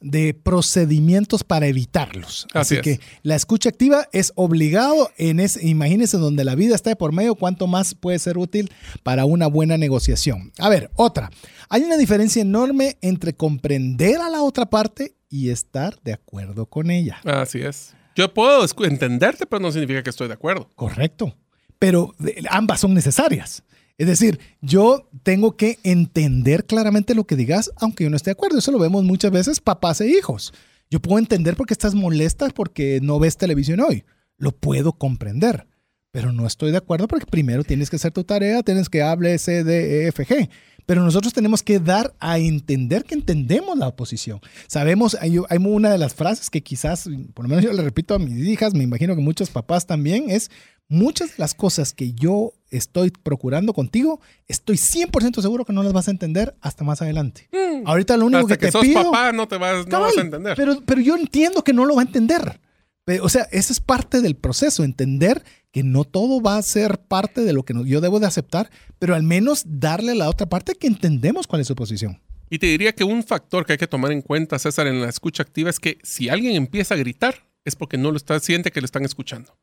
de procedimientos para evitarlos. Así Así, es. que la escucha activa es obligado en ese, imagínense donde la vida está de por medio, cuánto más puede ser útil para una buena negociación. A ver, otra. Hay una diferencia enorme entre comprender a la otra parte y estar de acuerdo con ella. Así es. Yo puedo entenderte, pero no significa que estoy de acuerdo. Correcto. Pero ambas son necesarias. Es decir, yo tengo que entender claramente lo que digas, aunque yo no esté de acuerdo. Eso lo vemos muchas veces, papás e hijos. Yo puedo entender por qué estás molesta porque no ves televisión hoy. Lo puedo comprender, pero no estoy de acuerdo porque primero tienes que hacer tu tarea, tienes que hable C, D, E, F, G. Pero nosotros tenemos que dar a entender que entendemos la oposición. Sabemos, hay, hay una de las frases que quizás, por lo menos yo le repito a mis hijas, me imagino que muchos papás también, es muchas de las cosas que yo estoy procurando contigo, estoy 100% seguro que no las vas a entender hasta más adelante. Ahorita lo único Hasta que, que, te sos pido... papá no te vas, no Cabal, vas a entender. Pero, pero yo entiendo que no lo va a entender. O sea, eso es parte del proceso, entender que no todo va a ser parte de lo que yo debo de aceptar, pero al menos darle a la otra parte que entendemos cuál es su posición. Y te diría que un factor que hay que tomar en cuenta, César, en la escucha activa es que si alguien empieza a gritar, es porque no lo está, siente que lo están escuchando.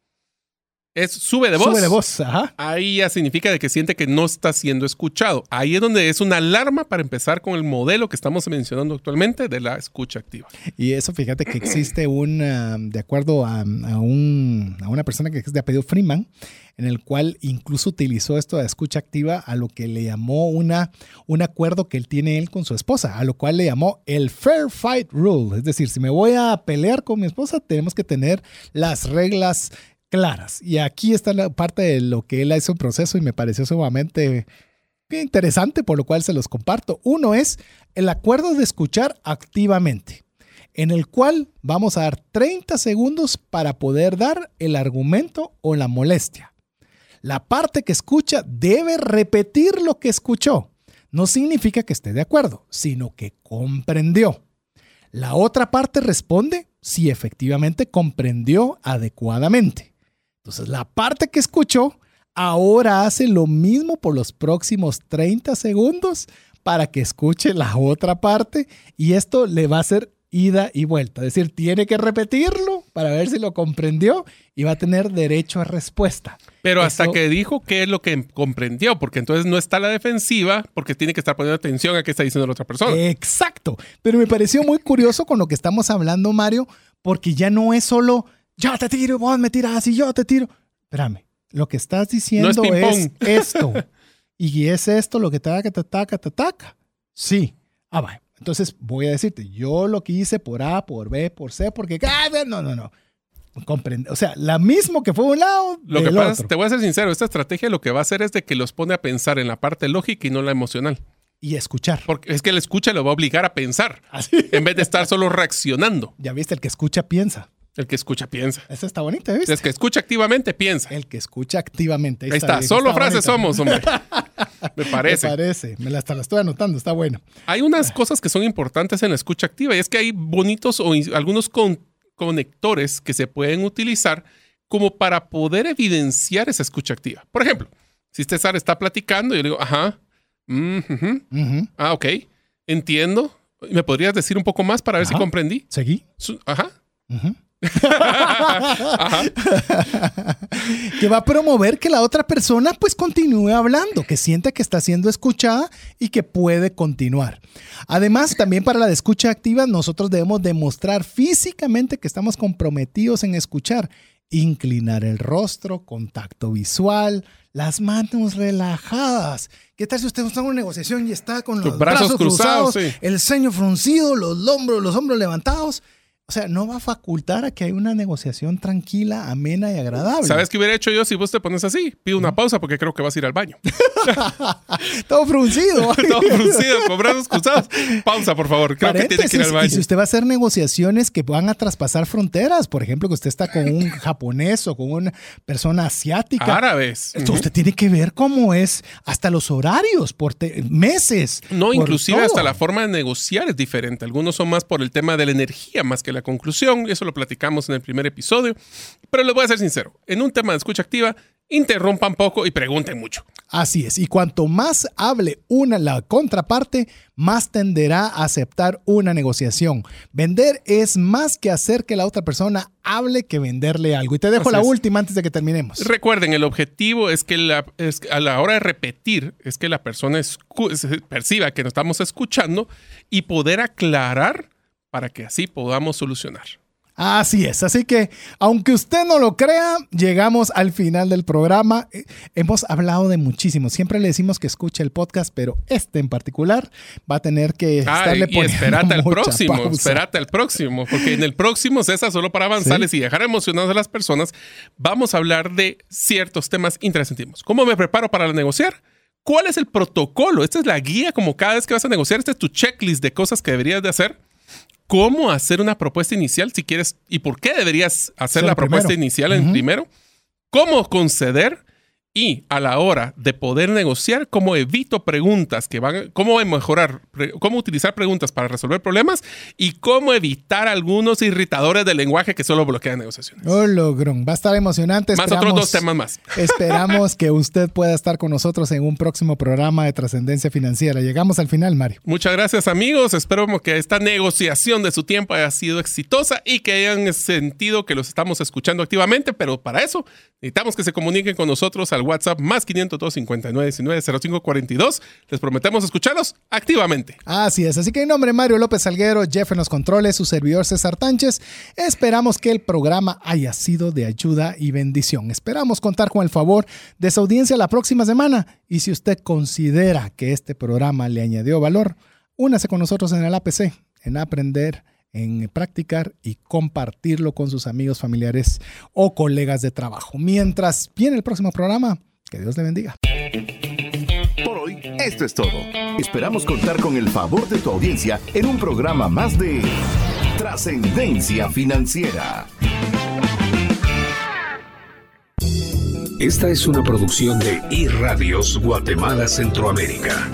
Es sube de voz. Sube de voz, ajá. Ahí ya significa de que siente que no está siendo escuchado. Ahí es donde es una alarma para empezar con el modelo que estamos mencionando actualmente de la escucha activa. Y eso, fíjate que existe un, de acuerdo a, a un- a una persona que es de apellido Freeman, en el cual incluso utilizó esto de escucha activa a lo que le llamó una, un acuerdo que él tiene él con su esposa, a lo cual le llamó el Fair Fight Rule. Es decir, si me voy a pelear con mi esposa, tenemos que tener las reglas Y aquí está la parte de lo que él hizo un proceso y me pareció sumamente interesante, por lo cual se los comparto. Uno es el acuerdo de escuchar activamente, en el cual vamos a dar 30 segundos para poder dar el argumento o la molestia. La parte que escucha debe repetir lo que escuchó. No significa que esté de acuerdo, sino que comprendió. La otra parte responde si efectivamente comprendió adecuadamente. Entonces, la parte que escuchó ahora hace lo mismo por los próximos 30 segundos para que escuche la otra parte y esto le va a ser ida y vuelta. Es decir, tiene que repetirlo para ver si lo comprendió y va a tener derecho a respuesta. Pero hasta que dijo qué es lo que comprendió, porque entonces no está a la defensiva, porque tiene que estar poniendo atención a qué está diciendo la otra persona. Exacto. Pero me pareció muy curioso con lo que estamos hablando, Mario, porque ya no es solo yo te tiro, vos me tiras y yo te tiro. Espérame, lo que estás diciendo No es esto. <laughs> y es esto lo que te ataca, te ataca, te ataca. Sí. Ah, va. Entonces voy a decirte, yo lo que hice por A, por B, por C, porque. ah, No, no, no. Comprende. O sea, la mismo que fue un lado. Lo que pasa, otro. te voy a ser sincero, esta estrategia lo que va a hacer es de que los pone a pensar en la parte lógica y no la emocional. Y escuchar. Porque es que el escucha lo va a obligar a pensar, Así. en vez de estar solo reaccionando. Ya viste, el que escucha piensa. El que escucha piensa. Esa está bonita, ¿viste? Es que escucha activamente piensa. El que escucha activamente. Ahí está, bien, solo está frases bonita. somos, hombre. Me <laughs> Me parece. parece. Me la, hasta la estoy anotando, está bueno. Hay unas cosas que son importantes en la escucha activa y es que hay bonitos o algunos con- conectores que se pueden utilizar como para poder evidenciar esa escucha activa. Por ejemplo, si César está platicando y yo le digo, ajá, mm, ah, ok, entiendo. ¿Me podrías decir un poco más para ver si comprendí? ¿Seguí? Su-. Ajá. <laughs> que va a promover que la otra persona pues continúe hablando, que sienta que está siendo escuchada y que puede continuar. Además, también para la de escucha activa, nosotros debemos demostrar físicamente que estamos comprometidos en escuchar, inclinar el rostro, contacto visual, las manos relajadas. ¿Qué tal si usted está en una negociación y está con los Los brazos brazos, cruzados, cruzados, sí. el ceño fruncido, los hombros, los hombros levantados? O sea, no va a facultar a que haya una negociación tranquila, amena y agradable. ¿Sabes qué hubiera hecho yo si vos te pones así? Pido una pausa porque creo que vas a ir al baño. <laughs> Todo fruncido. <laughs> Todo fruncido, con brazos cruzados. Pausa, por favor. Creo que tiene que ir al baño. Y si usted va a hacer negociaciones que van a traspasar fronteras, por ejemplo, que usted está con un <laughs> japonés o con una persona asiática, Árabes. esto usted tiene que ver cómo es hasta los horarios por meses. No, por inclusive todo. hasta la forma de negociar es diferente. algunos son más por el tema de la energía más que la conclusión. Eso lo platicamos en el primer episodio. Pero les voy a ser sincero. En un tema de escucha activa, interrumpan poco y pregunten mucho. Así es. Y cuanto más hable una la contraparte, más tenderá a aceptar una negociación. Vender es más que hacer que la otra persona hable que venderle algo. Y te dejo Así la es. última antes de que terminemos. Recuerden, el objetivo es que la- es a la hora de repetir, es que la persona perciba que nos estamos escuchando y poder aclarar para que así podamos solucionar. Así es, así que aunque usted no lo crea, llegamos al final del programa. Eh, Hemos hablado de muchísimo, siempre le decimos que escuche el podcast, pero este en particular va a tener que Ah, estarle y poniendo al <laughs> próximo, pausa. espérate al próximo, porque en el próximo, César, solo para avanzarles y dejar emocionados a las personas, vamos a hablar de ciertos temas interesantísimos. ¿Cómo me preparo para negociar? ¿Cuál es el protocolo? Esta es la guía, como cada vez que vas a negociar, este es tu checklist de cosas que deberías de hacer. ¿Cómo hacer una propuesta inicial si quieres? ¿Y por qué deberías hacer la propuesta primero. inicial en primero? ¿Cómo conceder? Y a la hora de poder negociar, cómo evito preguntas que van, cómo mejorar, cómo utilizar preguntas para resolver problemas y cómo evitar algunos irritadores del lenguaje que solo bloquean negociaciones. Oh, logrón. Va a estar emocionante. Más Esperamos- otros dos temas más. <laughs> Esperamos que usted pueda estar con nosotros en un próximo programa de trascendencia financiera. Llegamos al final, Mario. Muchas gracias amigos. Espero que esta negociación de su tiempo haya sido exitosa y que hayan sentido que los estamos escuchando activamente, pero para eso necesitamos que se comuniquen con nosotros al WhatsApp más 502 59 19 05 42. Les prometemos escucharlos activamente. Así es, así que en nombre de Mario López Salguero, Jeff en los controles, su servidor César Tánchez, esperamos que el programa haya sido de ayuda y bendición. Esperamos contar con el favor de su audiencia la próxima semana y si usted considera que este programa le añadió valor, únase con nosotros en el APC, en aprender en practicar y compartirlo con sus amigos, familiares o colegas de trabajo. Mientras viene el próximo programa, que Dios le bendiga. Por hoy, esto es todo. Esperamos contar con el favor de tu audiencia en un programa más de Trascendencia Financiera. Esta es una producción de iRadios Guatemala Centroamérica.